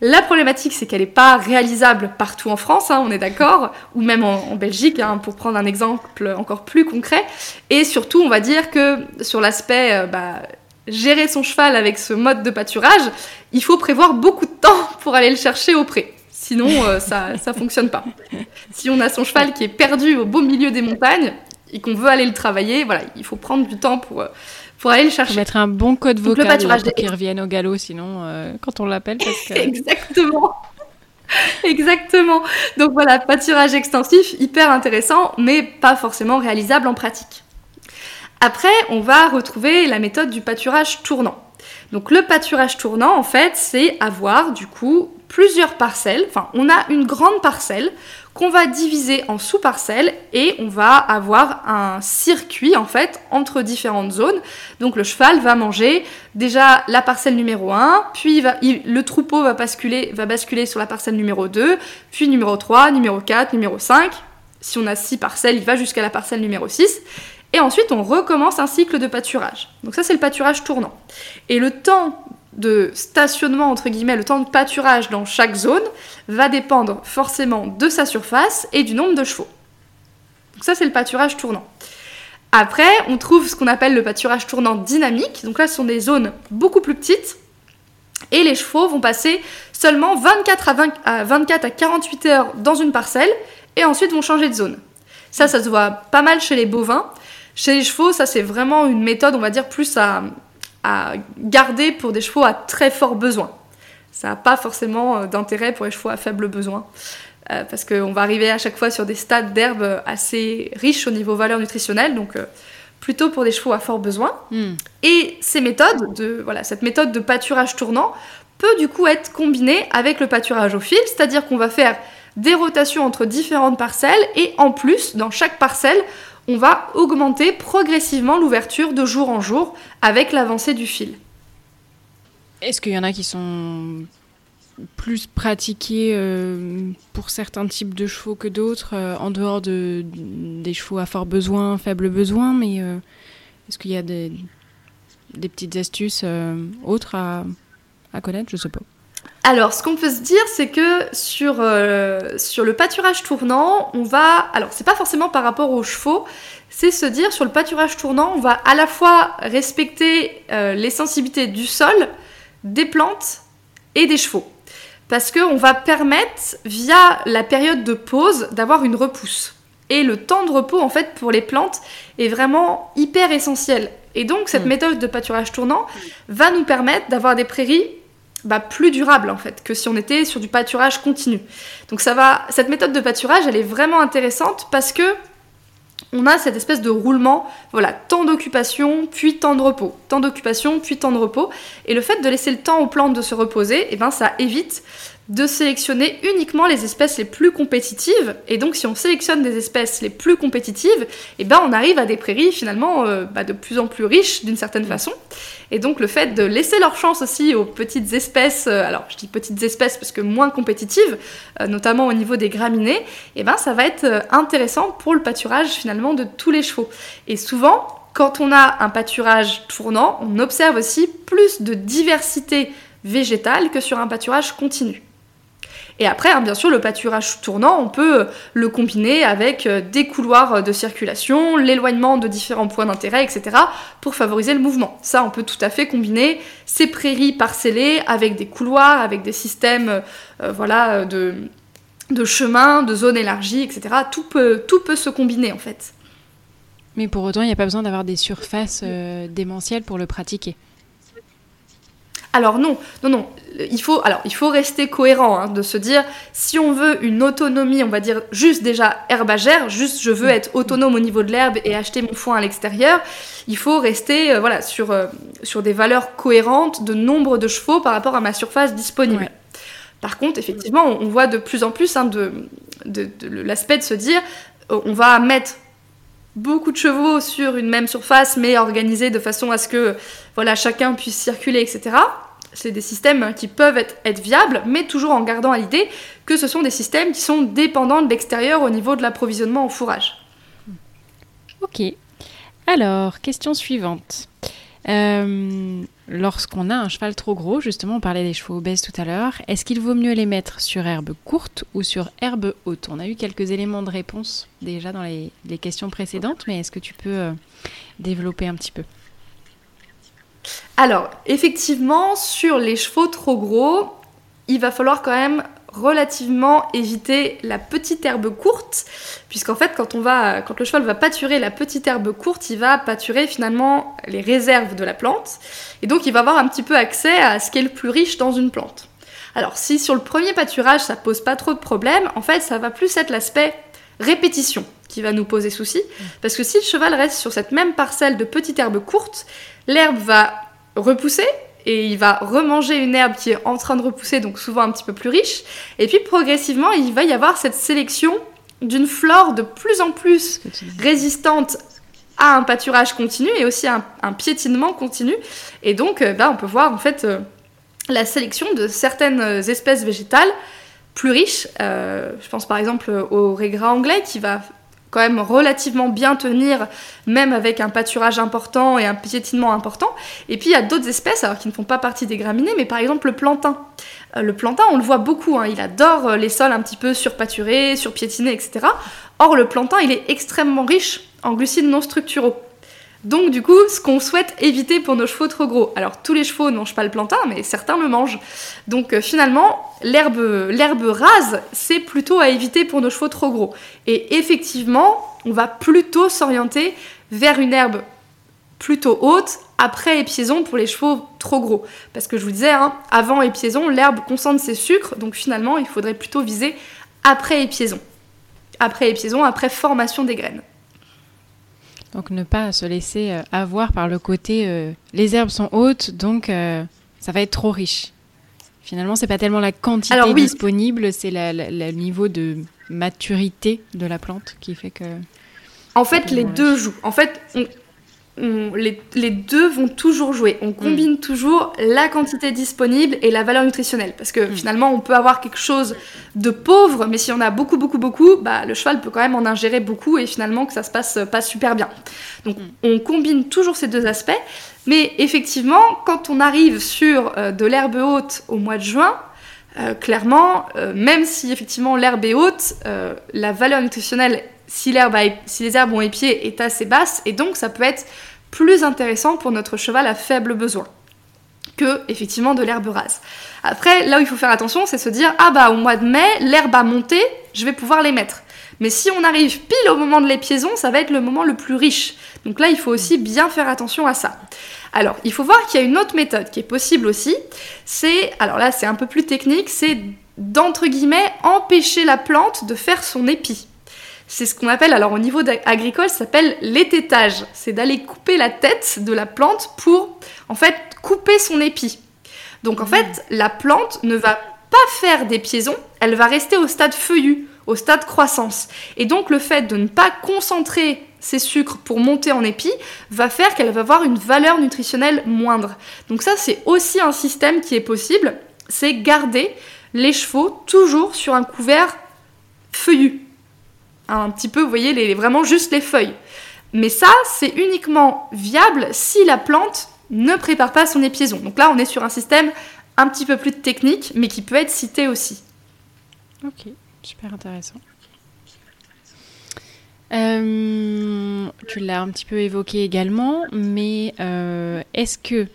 La problématique, c'est qu'elle n'est pas réalisable partout en France, hein, on est d'accord, ou même en, Belgique, hein, pour prendre un exemple encore plus concret. Et surtout, on va dire que sur l'aspect euh, bah, gérer son cheval avec ce mode de pâturage, il faut prévoir beaucoup de temps pour aller le chercher au pré. Sinon, euh, ça ne fonctionne pas. Si on a son cheval qui est perdu au beau milieu des montagnes et qu'on veut aller le travailler, voilà, il faut prendre du temps pour, euh, pour aller le chercher. Faut
mettre un bon code vocal pour qu'il revienne au galop, sinon, euh, quand on l'appelle.
Exactement. Exactement. Donc voilà, pâturage extensif, hyper intéressant, mais pas forcément réalisable en pratique. Après, on va retrouver la méthode du pâturage tournant. Donc le pâturage tournant, en fait, c'est avoir du coup plusieurs parcelles. Enfin, on a une grande parcelle qu'on va diviser en sous-parcelles et on va avoir un circuit en fait entre différentes zones. Donc le cheval va manger déjà la parcelle numéro 1, puis le troupeau va basculer, va basculer sur la parcelle numéro 2, puis numéro 3, numéro 4, numéro 5. Si on a 6 parcelles, il va jusqu'à la parcelle numéro 6. Et ensuite, on recommence un cycle de pâturage. Donc ça, c'est le pâturage tournant. Et le temps de stationnement, entre guillemets, le temps de pâturage dans chaque zone, va dépendre forcément de sa surface et du nombre de chevaux. Donc ça, c'est le pâturage tournant. Après, on trouve ce qu'on appelle le pâturage tournant dynamique. Donc là, ce sont des zones beaucoup plus petites. Et les chevaux vont passer seulement 24 à, 24 à 48 heures dans une parcelle et ensuite vont changer de zone. Ça, ça se voit pas mal chez les bovins. Chez les chevaux, ça c'est vraiment une méthode, on va dire, plus à, garder pour des chevaux à très fort besoin. Ça n'a pas forcément euh, d'intérêt pour les chevaux à faible besoin. Euh, parce qu'on va arriver à chaque fois sur des stades d'herbe assez riches au niveau valeur nutritionnelle, donc euh, plutôt pour des chevaux à fort besoin. Hmm. Et ces méthodes, de, voilà, cette méthode de pâturage tournant peut du coup être combinée avec le pâturage au fil, c'est-à-dire qu'on va faire des rotations entre différentes parcelles et en plus, dans chaque parcelle, on va augmenter progressivement l'ouverture de jour en jour avec l'avancée du fil.
Est-ce qu'il y en a qui sont plus pratiqués euh, pour certains types de chevaux que d'autres, euh, en dehors de, des chevaux à fort besoin, faible besoin, mais euh, est-ce qu'il y a des, petites astuces autres à connaître? Je ne sais pas.
Alors, ce qu'on peut se dire, c'est que sur, euh, sur le pâturage tournant, on va. Alors, c'est pas forcément par rapport aux chevaux, c'est se dire sur le pâturage tournant, on va à la fois respecter euh, les sensibilités du sol, des plantes et des chevaux. Parce qu'on va permettre, via la période de pause, d'avoir une repousse. Et le temps de repos, en fait, pour les plantes, est vraiment hyper essentiel. Et donc, cette mm. méthode de pâturage tournant va nous permettre d'avoir des prairies bah, plus durable en fait que si on était sur du pâturage continu. Donc ça va, cette méthode de pâturage, elle est vraiment intéressante parce que on a cette espèce de roulement, voilà, temps d'occupation, puis temps de repos, temps d'occupation, puis temps de repos, et le fait de laisser le temps aux plantes de se reposer, et eh ben ça évite de sélectionner uniquement les espèces les plus compétitives. Et donc, si on sélectionne des espèces les plus compétitives, eh ben, on arrive à des prairies finalement euh, bah, de plus en plus riches d'une certaine façon. Et donc, le fait de laisser leur chance aussi aux petites espèces, euh, alors je dis petites espèces parce que moins compétitives, euh, notamment au niveau des graminées, eh ben, ça va être intéressant pour le pâturage finalement de tous les chevaux. Et souvent, quand on a un pâturage tournant, on observe aussi plus de diversité végétale que sur un pâturage continu. Et après, hein, bien sûr, le pâturage tournant, on peut euh, le combiner avec euh, des couloirs de circulation, l'éloignement de différents points d'intérêt, etc., pour favoriser le mouvement. Ça, on peut tout à fait combiner ces prairies parcellées avec des couloirs, avec des systèmes euh, voilà, de, de chemins, de zones élargies, etc. Tout peut, tout peut se combiner, en fait.
Mais pour autant, il n'y a pas besoin d'avoir des surfaces démentielles pour le pratiquer.
Alors non, non, non. Il faut, alors, il faut rester cohérent, hein, de se dire, si on veut une autonomie, on va dire juste déjà herbagère, juste je veux être autonome au niveau de l'herbe et acheter mon foin à l'extérieur, il faut rester euh, voilà, sur, euh, sur des valeurs cohérentes de nombre de chevaux par rapport à ma surface disponible. Par contre, effectivement, on, voit de plus en plus hein, de, de l'aspect de se dire, euh, on va mettre beaucoup de chevaux sur une même surface, mais organisée de façon à ce que chacun puisse circuler, etc c'est des systèmes qui peuvent être, être, viables, mais toujours en gardant à l'idée que ce sont des systèmes qui sont dépendants de l'extérieur au niveau de l'approvisionnement en fourrage.
Ok. Alors, question suivante. Euh, lorsqu'on a un cheval trop gros, justement, on parlait des chevaux obèses tout à l'heure, est-ce qu'il vaut mieux les mettre sur herbe courte ou sur herbe haute? On a eu quelques éléments de réponse déjà dans les, questions précédentes, mais est-ce que tu peux euh, développer un petit peu?
Alors, effectivement, sur les chevaux trop gros, il va falloir quand même relativement éviter la petite herbe courte, puisqu'en fait, quand, on va, quand le cheval va pâturer la petite herbe courte, il va pâturer finalement les réserves de la plante, et donc il va avoir un petit peu accès à ce qui est le plus riche dans une plante. Alors, si sur le premier pâturage, ça pose pas trop de problèmes, en fait, ça va plus être l'aspect répétition qui va nous poser souci, parce que si le cheval reste sur cette même parcelle de petite herbe courte, l'herbe va repousser, et il va remanger une herbe qui est en train de repousser, donc souvent un petit peu plus riche. Et puis progressivement, il va y avoir cette sélection d'une flore de plus en plus résistante à un pâturage continu et aussi à un, piétinement continu. Et donc, euh, bah, on peut voir en fait euh, la sélection de certaines espèces végétales plus riches. Euh, je pense par exemple au régras anglais qui va quand même relativement bien tenir, même avec un pâturage important et un piétinement important. Et puis il y a d'autres espèces, alors qui ne font pas partie des graminées, mais par exemple le plantain. Euh, le plantain, on le voit beaucoup, hein, il adore euh, les sols un petit peu surpâturés, surpiétinés, etc. Or le plantain, il est extrêmement riche en glucides non structuraux. Donc du coup, ce qu'on souhaite éviter pour nos chevaux trop gros. Alors tous les chevaux ne mangent pas le plantain, mais certains le mangent. Donc euh, finalement, l'herbe, rase, c'est plutôt à éviter pour nos chevaux trop gros. Et effectivement, on va plutôt s'orienter vers une herbe plutôt haute après épiaison pour les chevaux trop gros. Parce que je vous disais, hein, avant épiaison, l'herbe concentre ses sucres, donc finalement, il faudrait plutôt viser après épiaison. Après épiaison, après formation des graines.
Donc ne pas se laisser euh, avoir par le côté euh, les herbes sont hautes, donc euh, ça va être trop riche. Finalement, c'est pas tellement la quantité disponible, c'est le niveau de maturité de la plante qui fait que.
En fait, les deux jouent. En fait, les, deux vont toujours jouer. On combine mm. toujours la quantité disponible et la valeur nutritionnelle. Parce que mm. finalement, on peut avoir quelque chose de pauvre, mais si on a beaucoup, beaucoup, beaucoup, bah, le cheval peut quand même en ingérer beaucoup et finalement que ça se passe pas super bien. Donc mm. on combine toujours ces deux aspects. Mais effectivement, quand on arrive sur euh, de l'herbe haute au mois de juin, euh, clairement, euh, même si effectivement l'herbe est haute, la valeur nutritionnelle si, les herbes ont épié est assez basse et donc ça peut être plus intéressant pour notre cheval à faible besoin que effectivement de l'herbe rase. Après, là où il faut faire attention, c'est se dire ah bah au mois de mai, l'herbe a monté, je vais pouvoir les mettre. Mais si on arrive pile au moment de l'épiaison, ça va être le moment le plus riche. Donc là, il faut aussi bien faire attention à ça. Alors, il faut voir qu'il y a une autre méthode qui est possible aussi. C'est, alors là, c'est un peu plus technique, c'est d'entre guillemets empêcher la plante de faire son épi. C'est ce qu'on appelle, alors au niveau agricole, ça s'appelle l'ététage. C'est d'aller couper la tête de la plante pour, en fait, couper son épi. Donc en mmh. fait, la plante ne va pas faire des piaisons, elle va rester au stade feuillu, au stade croissance. Et donc le fait de ne pas concentrer ses sucres pour monter en épi va faire qu'elle va avoir une valeur nutritionnelle moindre. Donc ça, c'est aussi un système qui est possible, c'est garder les chevaux toujours sur un couvert feuillu un petit peu, vous voyez, vraiment juste les feuilles. Mais ça, c'est uniquement viable si la plante ne prépare pas son épiaison. Donc là, on est sur un système un petit peu plus technique, mais qui peut être cité aussi.
Ok, super intéressant. Euh, tu l'as un petit peu évoqué également, mais euh, est-ce que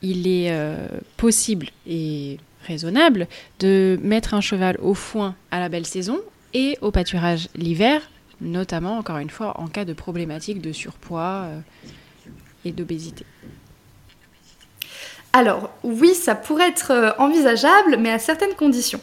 il est euh, possible et raisonnable de mettre un cheval au foin à la belle saison et au pâturage l'hiver, notamment, encore une fois, en cas de problématique de surpoids euh, et d'obésité.
Alors oui, ça pourrait être euh, envisageable, mais à certaines conditions.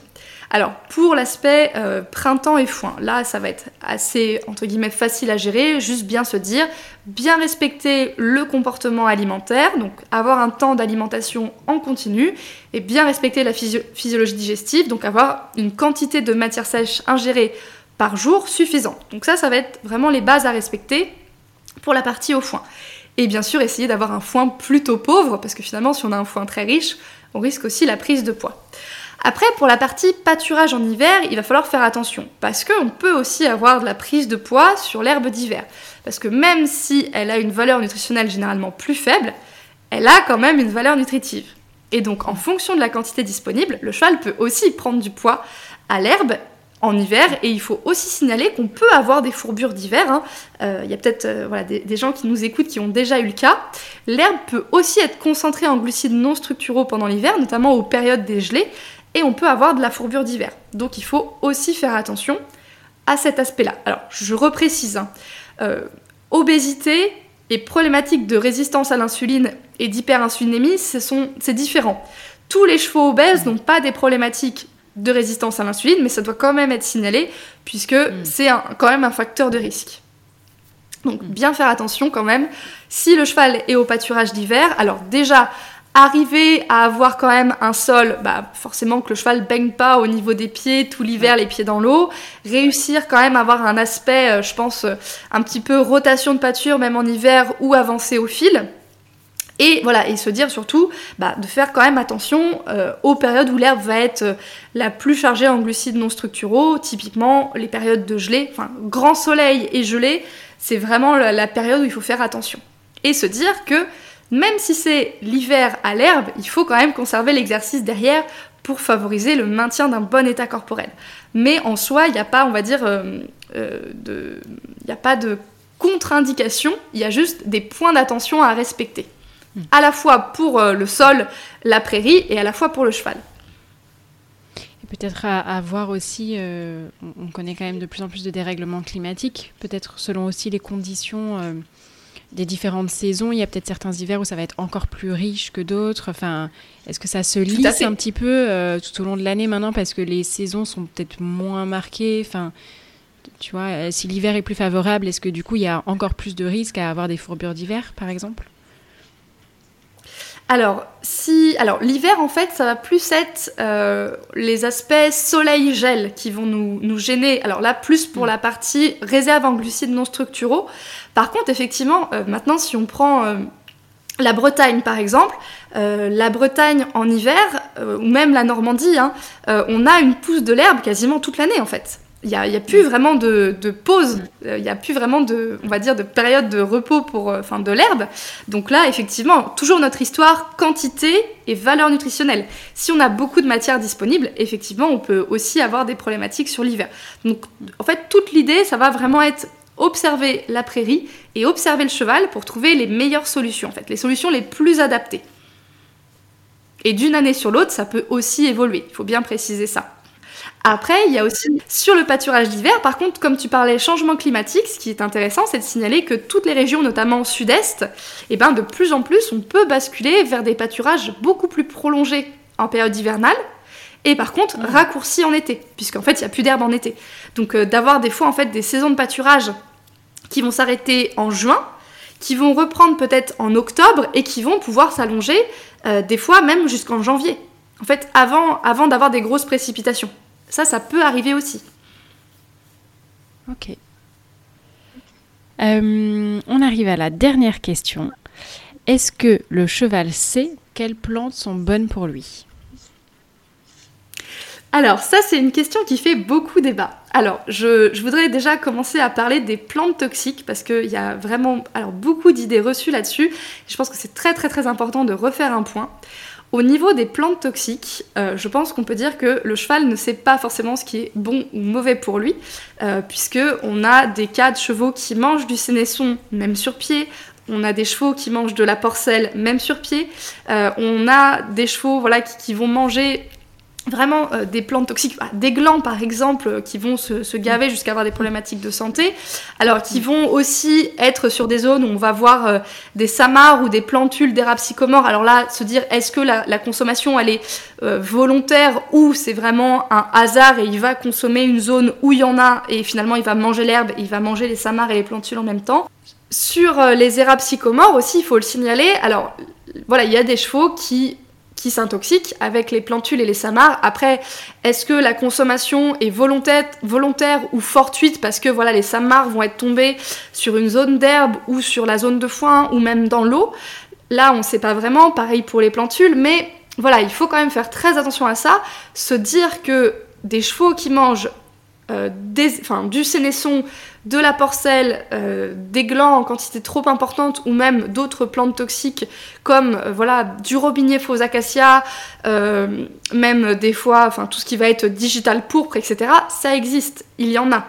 Alors pour l'aspect euh, printemps et foin, là ça va être assez entre guillemets facile à gérer, juste bien se dire, bien respecter le comportement alimentaire, donc avoir un temps d'alimentation en continu, et bien respecter la physiologie digestive, donc avoir une quantité de matière sèche ingérée par jour suffisante. Donc ça, ça va être vraiment les bases à respecter pour la partie au foin. Et bien sûr, essayer d'avoir un foin plutôt pauvre, parce que finalement, si on a un foin très riche, on risque aussi la prise de poids. Après, pour la partie pâturage en hiver, il va falloir faire attention parce qu'on peut aussi avoir de la prise de poids sur l'herbe d'hiver. Parce que même si elle a une valeur nutritionnelle généralement plus faible, elle a quand même une valeur nutritive. Et donc, en fonction de la quantité disponible, le cheval peut aussi prendre du poids à l'herbe en hiver. Et il faut aussi signaler qu'on peut avoir des fourbures d'hiver. Hein. Euh, il y a peut-être euh, des, des, gens qui nous écoutent qui ont déjà eu le cas. L'herbe peut aussi être concentrée en glucides non structuraux pendant l'hiver, notamment aux périodes des gelées. Et on peut avoir de la fourbure d'hiver. Donc il faut aussi faire attention à cet aspect-là. Alors, je reprécise. Hein. Euh, obésité et problématiques de résistance à l'insuline et d'hyperinsulinémie, c'est différent. Tous les chevaux obèses n'ont pas des problématiques de résistance à l'insuline, mais ça doit quand même être signalé, puisque mm. c'est quand même un facteur de risque. Donc mm. bien faire attention quand même. Si le cheval est au pâturage d'hiver, alors déjà, arriver à avoir quand même un sol, bah forcément que le cheval baigne pas au niveau des pieds tout l'hiver, les pieds dans l'eau, réussir quand même à avoir un aspect, euh, je pense, euh, un petit peu rotation de pâture même en hiver ou avancer au fil. Et voilà, et se dire surtout bah, de faire quand même attention euh, aux périodes où l'herbe va être la plus chargée en glucides non structuraux, typiquement les périodes de gelée, enfin grand soleil et gelée, c'est vraiment la période où il faut faire attention. Et se dire que même si c'est l'hiver à l'herbe, il faut quand même conserver l'exercice derrière pour favoriser le maintien d'un bon état corporel. Mais en soi, il n'y a pas, on va dire, euh, euh, de, il a pas de contre-indication, il y a juste des points d'attention à respecter. Hmm. À la fois pour euh, le sol, la prairie, et à la fois pour le cheval.
Et peut-être à, voir aussi, on connaît quand même de plus en plus de dérèglements climatiques, peut-être selon aussi les conditions des différentes saisons. Il y a peut-être certains hivers où ça va être encore plus riche que d'autres. Enfin, est-ce que ça se lisse un petit peu euh, tout au long de l'année maintenant parce que les saisons sont peut-être moins marquées? Enfin, tu vois, euh, si l'hiver est plus favorable, est-ce que du coup il y a encore plus de risques à avoir des fourbures d'hiver, par exemple?
Alors, si, alors l'hiver en fait, ça va plus être euh, les aspects soleil-gel qui vont nous, nous, gêner. Alors là, plus pour mm. la partie réserve en glucides non structuraux. Par contre, effectivement, euh, maintenant, si on prend euh, la Bretagne par exemple, la Bretagne en hiver, ou même la Normandie, hein, on a une pousse de l'herbe quasiment toute l'année en fait il n'y a, a, plus vraiment de, de pause, il n'y a plus vraiment de, on va dire, de période de repos pour, euh, enfin, de l'herbe. Donc là, effectivement, toujours notre histoire quantité et valeur nutritionnelle. Si on a beaucoup de matière disponible, effectivement, on peut aussi avoir des problématiques sur l'hiver. Donc, en fait, toute l'idée, ça va vraiment être observer la prairie et observer le cheval pour trouver les meilleures solutions, en fait, les solutions les plus adaptées. Et d'une année sur l'autre, ça peut aussi évoluer. Il faut bien préciser ça. Après, il y a aussi sur le pâturage d'hiver, par contre, comme tu parlais changement climatique, ce qui est intéressant, c'est de signaler que toutes les régions, notamment sud-est, eh ben, de plus en plus, on peut basculer vers des pâturages beaucoup plus prolongés en période hivernale, et par contre raccourcis en été, puisqu'en fait, il n'y a plus d'herbe en été. Donc euh, d'avoir des fois en fait des saisons de pâturage qui vont s'arrêter en juin, qui vont reprendre peut-être en octobre et qui vont pouvoir s'allonger euh, des fois même jusqu'en janvier. En fait, avant, avant d'avoir des grosses précipitations. Ça, ça peut arriver aussi.
Ok. Euh, on arrive à la dernière question. Est-ce que le cheval sait quelles plantes sont bonnes pour lui?
Alors ça c'est une question qui fait beaucoup débat. Alors je, voudrais déjà commencer à parler des plantes toxiques parce qu'il y a vraiment alors, beaucoup d'idées reçues là-dessus. Je pense que c'est très très très important de refaire un point. Au niveau des plantes toxiques, euh, je pense qu'on peut dire que le cheval ne sait pas forcément ce qui est bon ou mauvais pour lui, euh, puisque on a des cas de chevaux qui mangent du sénesson même sur pied, on a des chevaux qui mangent de la porcelle même sur pied, euh, on a des chevaux voilà qui vont manger vraiment euh, des plantes toxiques, bah, des glands par exemple, euh, qui vont se, gaver jusqu'à avoir des problématiques de santé, alors qui vont aussi être sur des zones où on va voir euh, des samars ou des plantules d'érable sycomore. Alors là, se dire est-ce que la, consommation elle est volontaire ou c'est vraiment un hasard et il va consommer une zone où il y en a et finalement il va manger l'herbe, il va manger les samars et les plantules en même temps? Sur les érables sycomores aussi, il faut le signaler. Alors voilà, il y a des chevaux qui qui s'intoxiquent avec les plantules et les samars. Après, est-ce que la consommation est volontaire, ou fortuite parce que voilà les samars vont être tombés sur une zone d'herbe ou sur la zone de foin ou même dans l'eau? Là, on ne sait pas vraiment. Pareil pour les plantules, mais voilà, il faut quand même faire très attention à ça, se dire que des chevaux qui mangent euh, du sénesson, de la porcelle, euh, des glands en quantité trop importante ou même d'autres plantes toxiques comme euh, voilà du robinier faux acacia, même des fois enfin tout ce qui va être digital pourpre, etc. Ça existe, il y en a.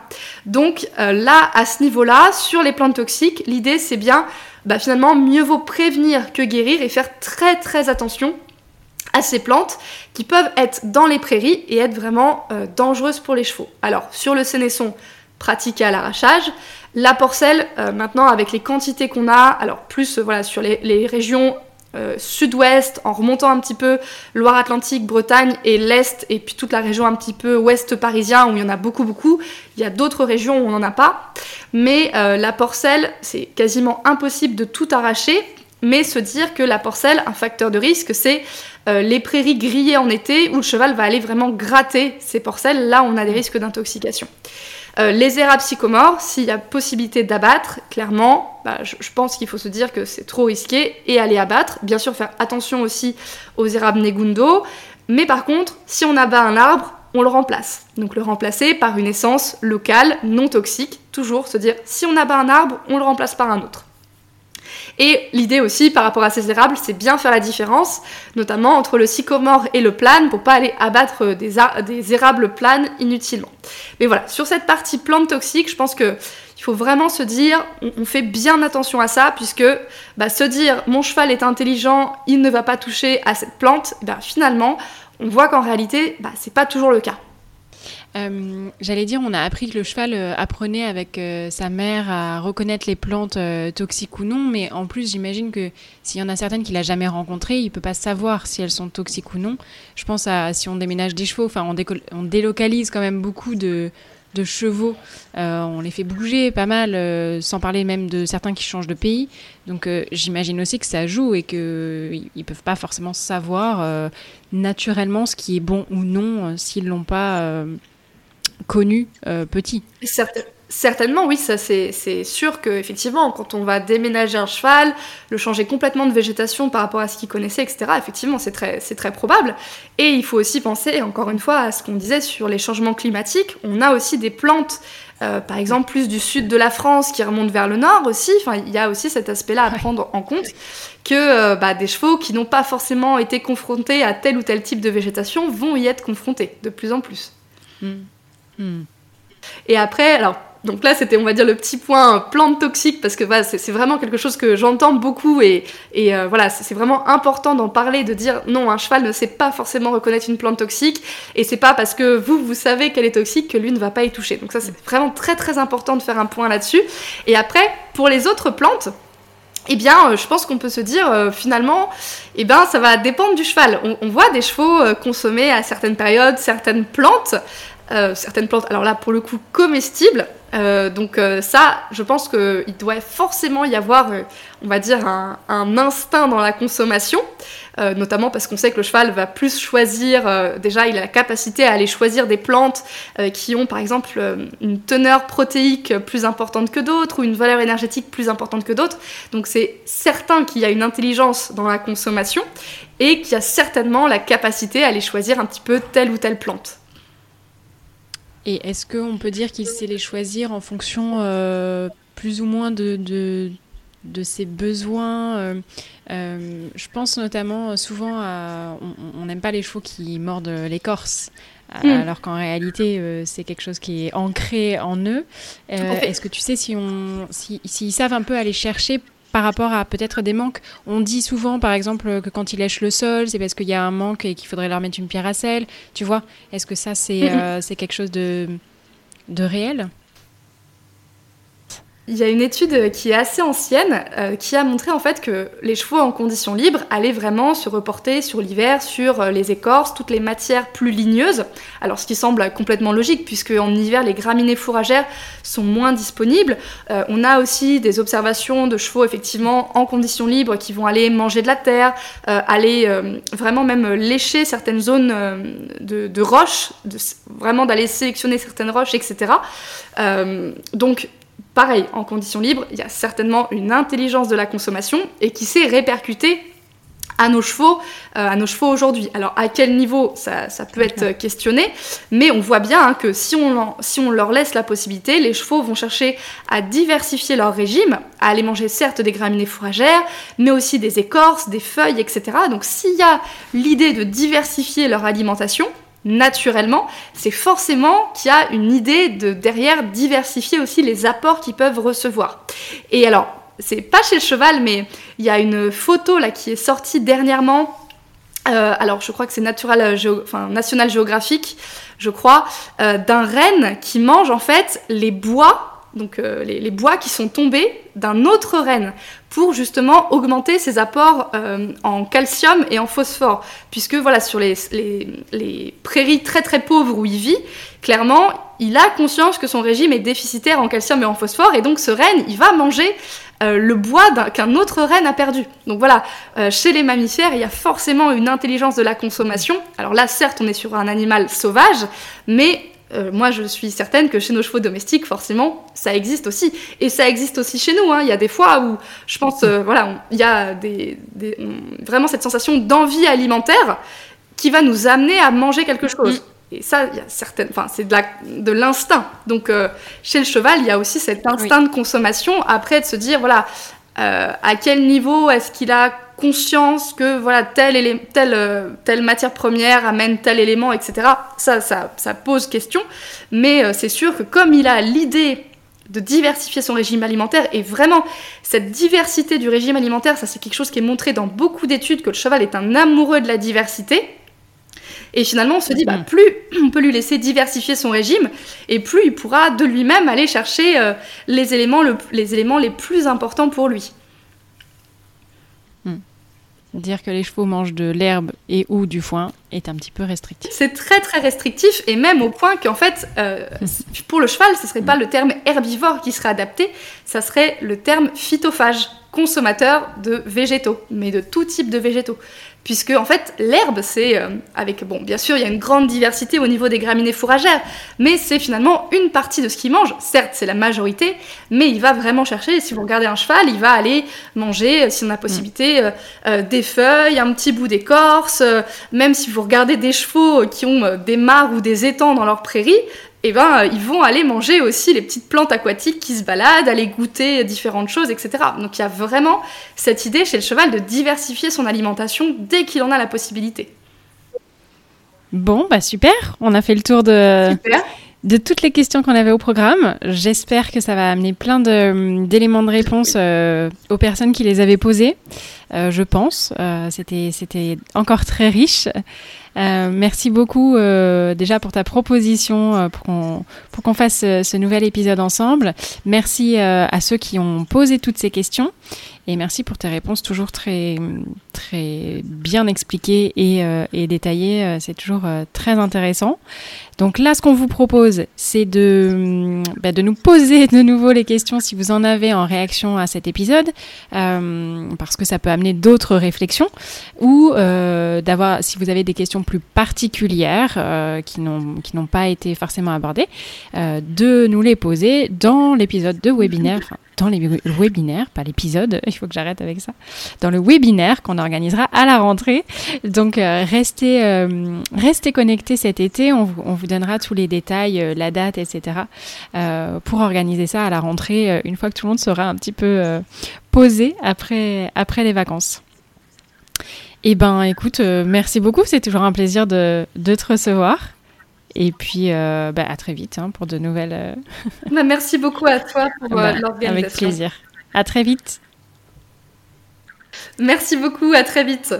Donc là, à ce niveau-là, sur les plantes toxiques, l'idée c'est bien bah, finalement mieux vaut prévenir que guérir et faire très très attention à ces plantes qui peuvent être dans les prairies et être vraiment euh, dangereuses pour les chevaux. Alors, sur le sénesson, pratiqué à l'arrachage. La porcelle, euh, maintenant, avec les quantités qu'on a, alors plus euh, voilà, sur les, régions sud-ouest, en remontant un petit peu Loire-Atlantique, Bretagne et l'Est, et puis toute la région un petit peu ouest parisien où il y en a beaucoup, beaucoup. Il y a d'autres régions où on n'en a pas. Mais la porcelle, c'est quasiment impossible de tout arracher mais se dire que la porcelle, un facteur de risque, c'est euh, les prairies grillées en été où le cheval va aller vraiment gratter ces porcelles. Là, on a des risques d'intoxication. Euh, les érables sycomores, s'il y a possibilité d'abattre, clairement, bah, je, pense qu'il faut se dire que c'est trop risqué et aller abattre. Bien sûr, faire attention aussi aux érables negundo. Mais par contre, si on abat un arbre, on le remplace. Donc le remplacer par une essence locale, non toxique. Toujours se dire, si on abat un arbre, on le remplace par un autre. Et l'idée aussi par rapport à ces érables, c'est bien faire la différence, notamment entre le sycomore et le plane, pour pas aller abattre des, des érables planes inutilement. Mais voilà, sur cette partie plante toxique, je pense que il faut vraiment se dire, on, fait bien attention à ça, puisque bah, se dire mon cheval est intelligent, il ne va pas toucher à cette plante, bah, finalement, on voit qu'en réalité, bah, c'est pas toujours le cas.
Euh, j'allais dire, on a appris que le cheval euh, apprenait avec euh, sa mère à reconnaître les plantes toxiques ou non, mais en plus, j'imagine que s'il y en a certaines qu'il n'a jamais rencontrées, il peut pas savoir si elles sont toxiques ou non. Je pense à si on déménage des chevaux, enfin, on, délocalise quand même beaucoup de, chevaux, on les fait bouger pas mal, sans parler même de certains qui changent de pays. Donc j'imagine aussi que ça joue et qu'ils ne peuvent pas forcément savoir naturellement ce qui est bon ou non s'ils l'ont pas connu euh, petit.
certainement, oui, ça c'est sûr que effectivement, quand on va déménager un cheval, le changer complètement de végétation par rapport à ce qu'il connaissait, etc. Effectivement, c'est très, très probable. Et il faut aussi penser, encore une fois, à ce qu'on disait sur les changements climatiques. On a aussi des plantes, euh, par exemple, plus du sud de la France qui remontent vers le nord aussi. Enfin, il y a aussi cet aspect-là à prendre en compte que euh, bah, des chevaux qui n'ont pas forcément été confrontés à tel ou tel type de végétation vont y être confrontés de plus en plus. Hmm. Hmm. Et après, alors, donc là, c'était, on va dire, le petit point plante toxique, parce que c'est vraiment quelque chose que j'entends beaucoup, et, euh, voilà, c'est vraiment important d'en parler, de dire non, un cheval ne sait pas forcément reconnaître une plante toxique, et c'est pas parce que vous, vous savez qu'elle est toxique que lui ne va pas y toucher. Donc ça, c'est vraiment très très important de faire un point là-dessus. Et après, pour les autres plantes, eh bien, euh, je pense qu'on peut se dire euh, finalement, eh bien, ça va dépendre du cheval. On, on voit des chevaux consommer à certaines périodes certaines plantes euh, certaines plantes, alors là pour le coup comestibles. Euh, donc euh, ça, je pense qu'il doit forcément y avoir, on va dire, un, instinct dans la consommation, notamment parce qu'on sait que le cheval va plus choisir, déjà il a la capacité à aller choisir des plantes qui ont par exemple une teneur protéique plus importante que d'autres ou une valeur énergétique plus importante que d'autres. Donc c'est certain qu'il y a une intelligence dans la consommation et qu'il y a certainement la capacité à aller choisir un petit peu telle ou telle plante.
Et est-ce qu'on peut dire qu'il sait les choisir en fonction euh, plus ou moins de, de, ses besoins euh, euh, Je pense notamment souvent à... On n'aime pas les chevaux qui mordent l'écorce. Hmm. Alors qu'en réalité, c'est quelque chose qui est ancré en eux. Est-ce que tu sais si on, s'ils si, savent un peu aller chercher par rapport à peut-être des manques. On dit souvent, par exemple, que quand ils lèchent le sol, c'est parce qu'il y a un manque et qu'il faudrait leur mettre une pierre à sel. Tu vois Est-ce que ça, c'est euh, quelque chose de, de réel?
Il y a une étude qui est assez ancienne euh, qui a montré en fait que les chevaux en conditions libres allaient vraiment se reporter sur l'hiver, sur euh, les écorces, toutes les matières plus ligneuses. Alors ce qui semble complètement logique puisque en hiver les graminées fourragères sont moins disponibles. Euh, on a aussi des observations de chevaux effectivement en conditions libres qui vont aller manger de la terre, aller vraiment même lécher certaines zones de roches, vraiment d'aller sélectionner certaines roches, etc. donc Pareil, en conditions libres, il y a certainement une intelligence de la consommation et qui s'est répercutée à nos chevaux, euh, à nos chevaux aujourd'hui. Alors à quel niveau ça, peut être questionné, mais on voit bien hein, que si on, si on leur laisse la possibilité, les chevaux vont chercher à diversifier leur régime, à aller manger certes des graminées fourragères, mais aussi des écorces, des feuilles, etc. Donc s'il y a l'idée de diversifier leur alimentation, naturellement, c'est forcément qu'il y a une idée de derrière diversifier aussi les apports qu'ils peuvent recevoir. Et alors, c'est pas chez le cheval, mais il y a une photo là qui est sortie dernièrement. Euh, alors, je crois que c'est National Geographic, je crois, euh, d'un renne qui mange en fait les bois donc euh, les, bois qui sont tombés d'un autre renne pour justement augmenter ses apports en calcium et en phosphore. Puisque voilà, sur les, les, prairies très très pauvres où il vit, clairement, il a conscience que son régime est déficitaire en calcium et en phosphore, et donc ce renne, il va manger euh, le bois qu'un autre renne a perdu. Donc voilà, euh, chez les mammifères, il y a forcément une intelligence de la consommation. Alors là, certes, on est sur un animal sauvage, mais euh, moi, je suis certaine que chez nos chevaux domestiques, forcément, ça existe aussi. Et ça existe aussi chez nous. Hein. Il y a des fois où, je pense, voilà, il y a des, vraiment cette sensation d'envie alimentaire qui va nous amener à manger quelque chose. Et ça, il y a certaines, enfin, c'est de l'instinct. Donc, euh, chez le cheval, il y a aussi cet instinct de consommation. Après, de se dire, voilà, euh, à quel niveau est-ce qu'il a conscience que voilà telle, telle, euh, telle matière première amène tel élément, etc. Ça, ça, ça pose question. Mais c'est sûr que comme il a l'idée de diversifier son régime alimentaire et vraiment cette diversité du régime alimentaire, ça c'est quelque chose qui est montré dans beaucoup d'études que le cheval est un amoureux de la diversité. Et finalement, on se dit, bah, mm. plus on peut lui laisser diversifier son régime, et plus il pourra de lui-même aller chercher euh, les, éléments les éléments les plus importants pour lui.
Mm. Dire que les chevaux mangent de l'herbe et ou du foin est un petit peu restrictif.
C'est très très restrictif et même au point qu'en fait, euh, pour le cheval, ce serait pas le terme herbivore qui serait adapté, ça serait le terme phytophage, consommateur de végétaux, mais de tout type de végétaux puisque en fait l'herbe c'est euh, avec bon bien sûr il y a une grande diversité au niveau des graminées fourragères mais c'est finalement une partie de ce qu'il mange certes c'est la majorité mais il va vraiment chercher si vous regardez un cheval il va aller manger euh, si on a possibilité euh, des feuilles un petit bout d'écorce même si vous regardez des chevaux qui ont des mares ou des étangs dans leur prairie eh ben, ils vont aller manger aussi les petites plantes aquatiques qui se baladent, aller goûter différentes choses, etc. Donc il y a vraiment cette idée chez le cheval de diversifier son alimentation dès qu'il en a la possibilité.
Bon, bah super, on a fait le tour de, de toutes les questions qu'on avait au programme. J'espère que ça va amener plein d'éléments de, réponse euh, aux personnes qui les avaient posées. Euh, je pense. Euh, C'était encore très riche. Euh, merci beaucoup euh, déjà pour ta proposition euh, pour qu'on pour qu'on fasse ce nouvel épisode ensemble. Merci à ceux qui ont posé toutes ces questions et merci pour tes réponses toujours très très bien expliquées et, et détaillées. C'est toujours très intéressant. Donc là, ce qu'on vous propose, c'est de, bah, de nous poser de nouveau les questions si vous en avez en réaction à cet épisode, euh, parce que ça peut amener d'autres réflexions, ou euh, d'avoir, si vous avez des questions plus particulières euh, qui n'ont pas été forcément abordées, de nous les poser dans l'épisode de webinaire, dans les webinaires, pas l'épisode, il faut que j'arrête avec ça, dans le webinaire qu'on organisera à la rentrée. Donc restez, restez connectés cet été, on vous donnera tous les détails, euh, la date, etc. Euh, pour organiser ça à la rentrée, euh, une fois que tout le monde sera un petit peu posé après, après les vacances. Eh ben, écoute, merci beaucoup. C'est toujours un plaisir de, te recevoir. Et puis, bah, à très vite hein, pour de nouvelles.
Bah, merci beaucoup à toi pour bah, l'organisation.
Avec plaisir. À très vite.
Merci beaucoup. À très vite.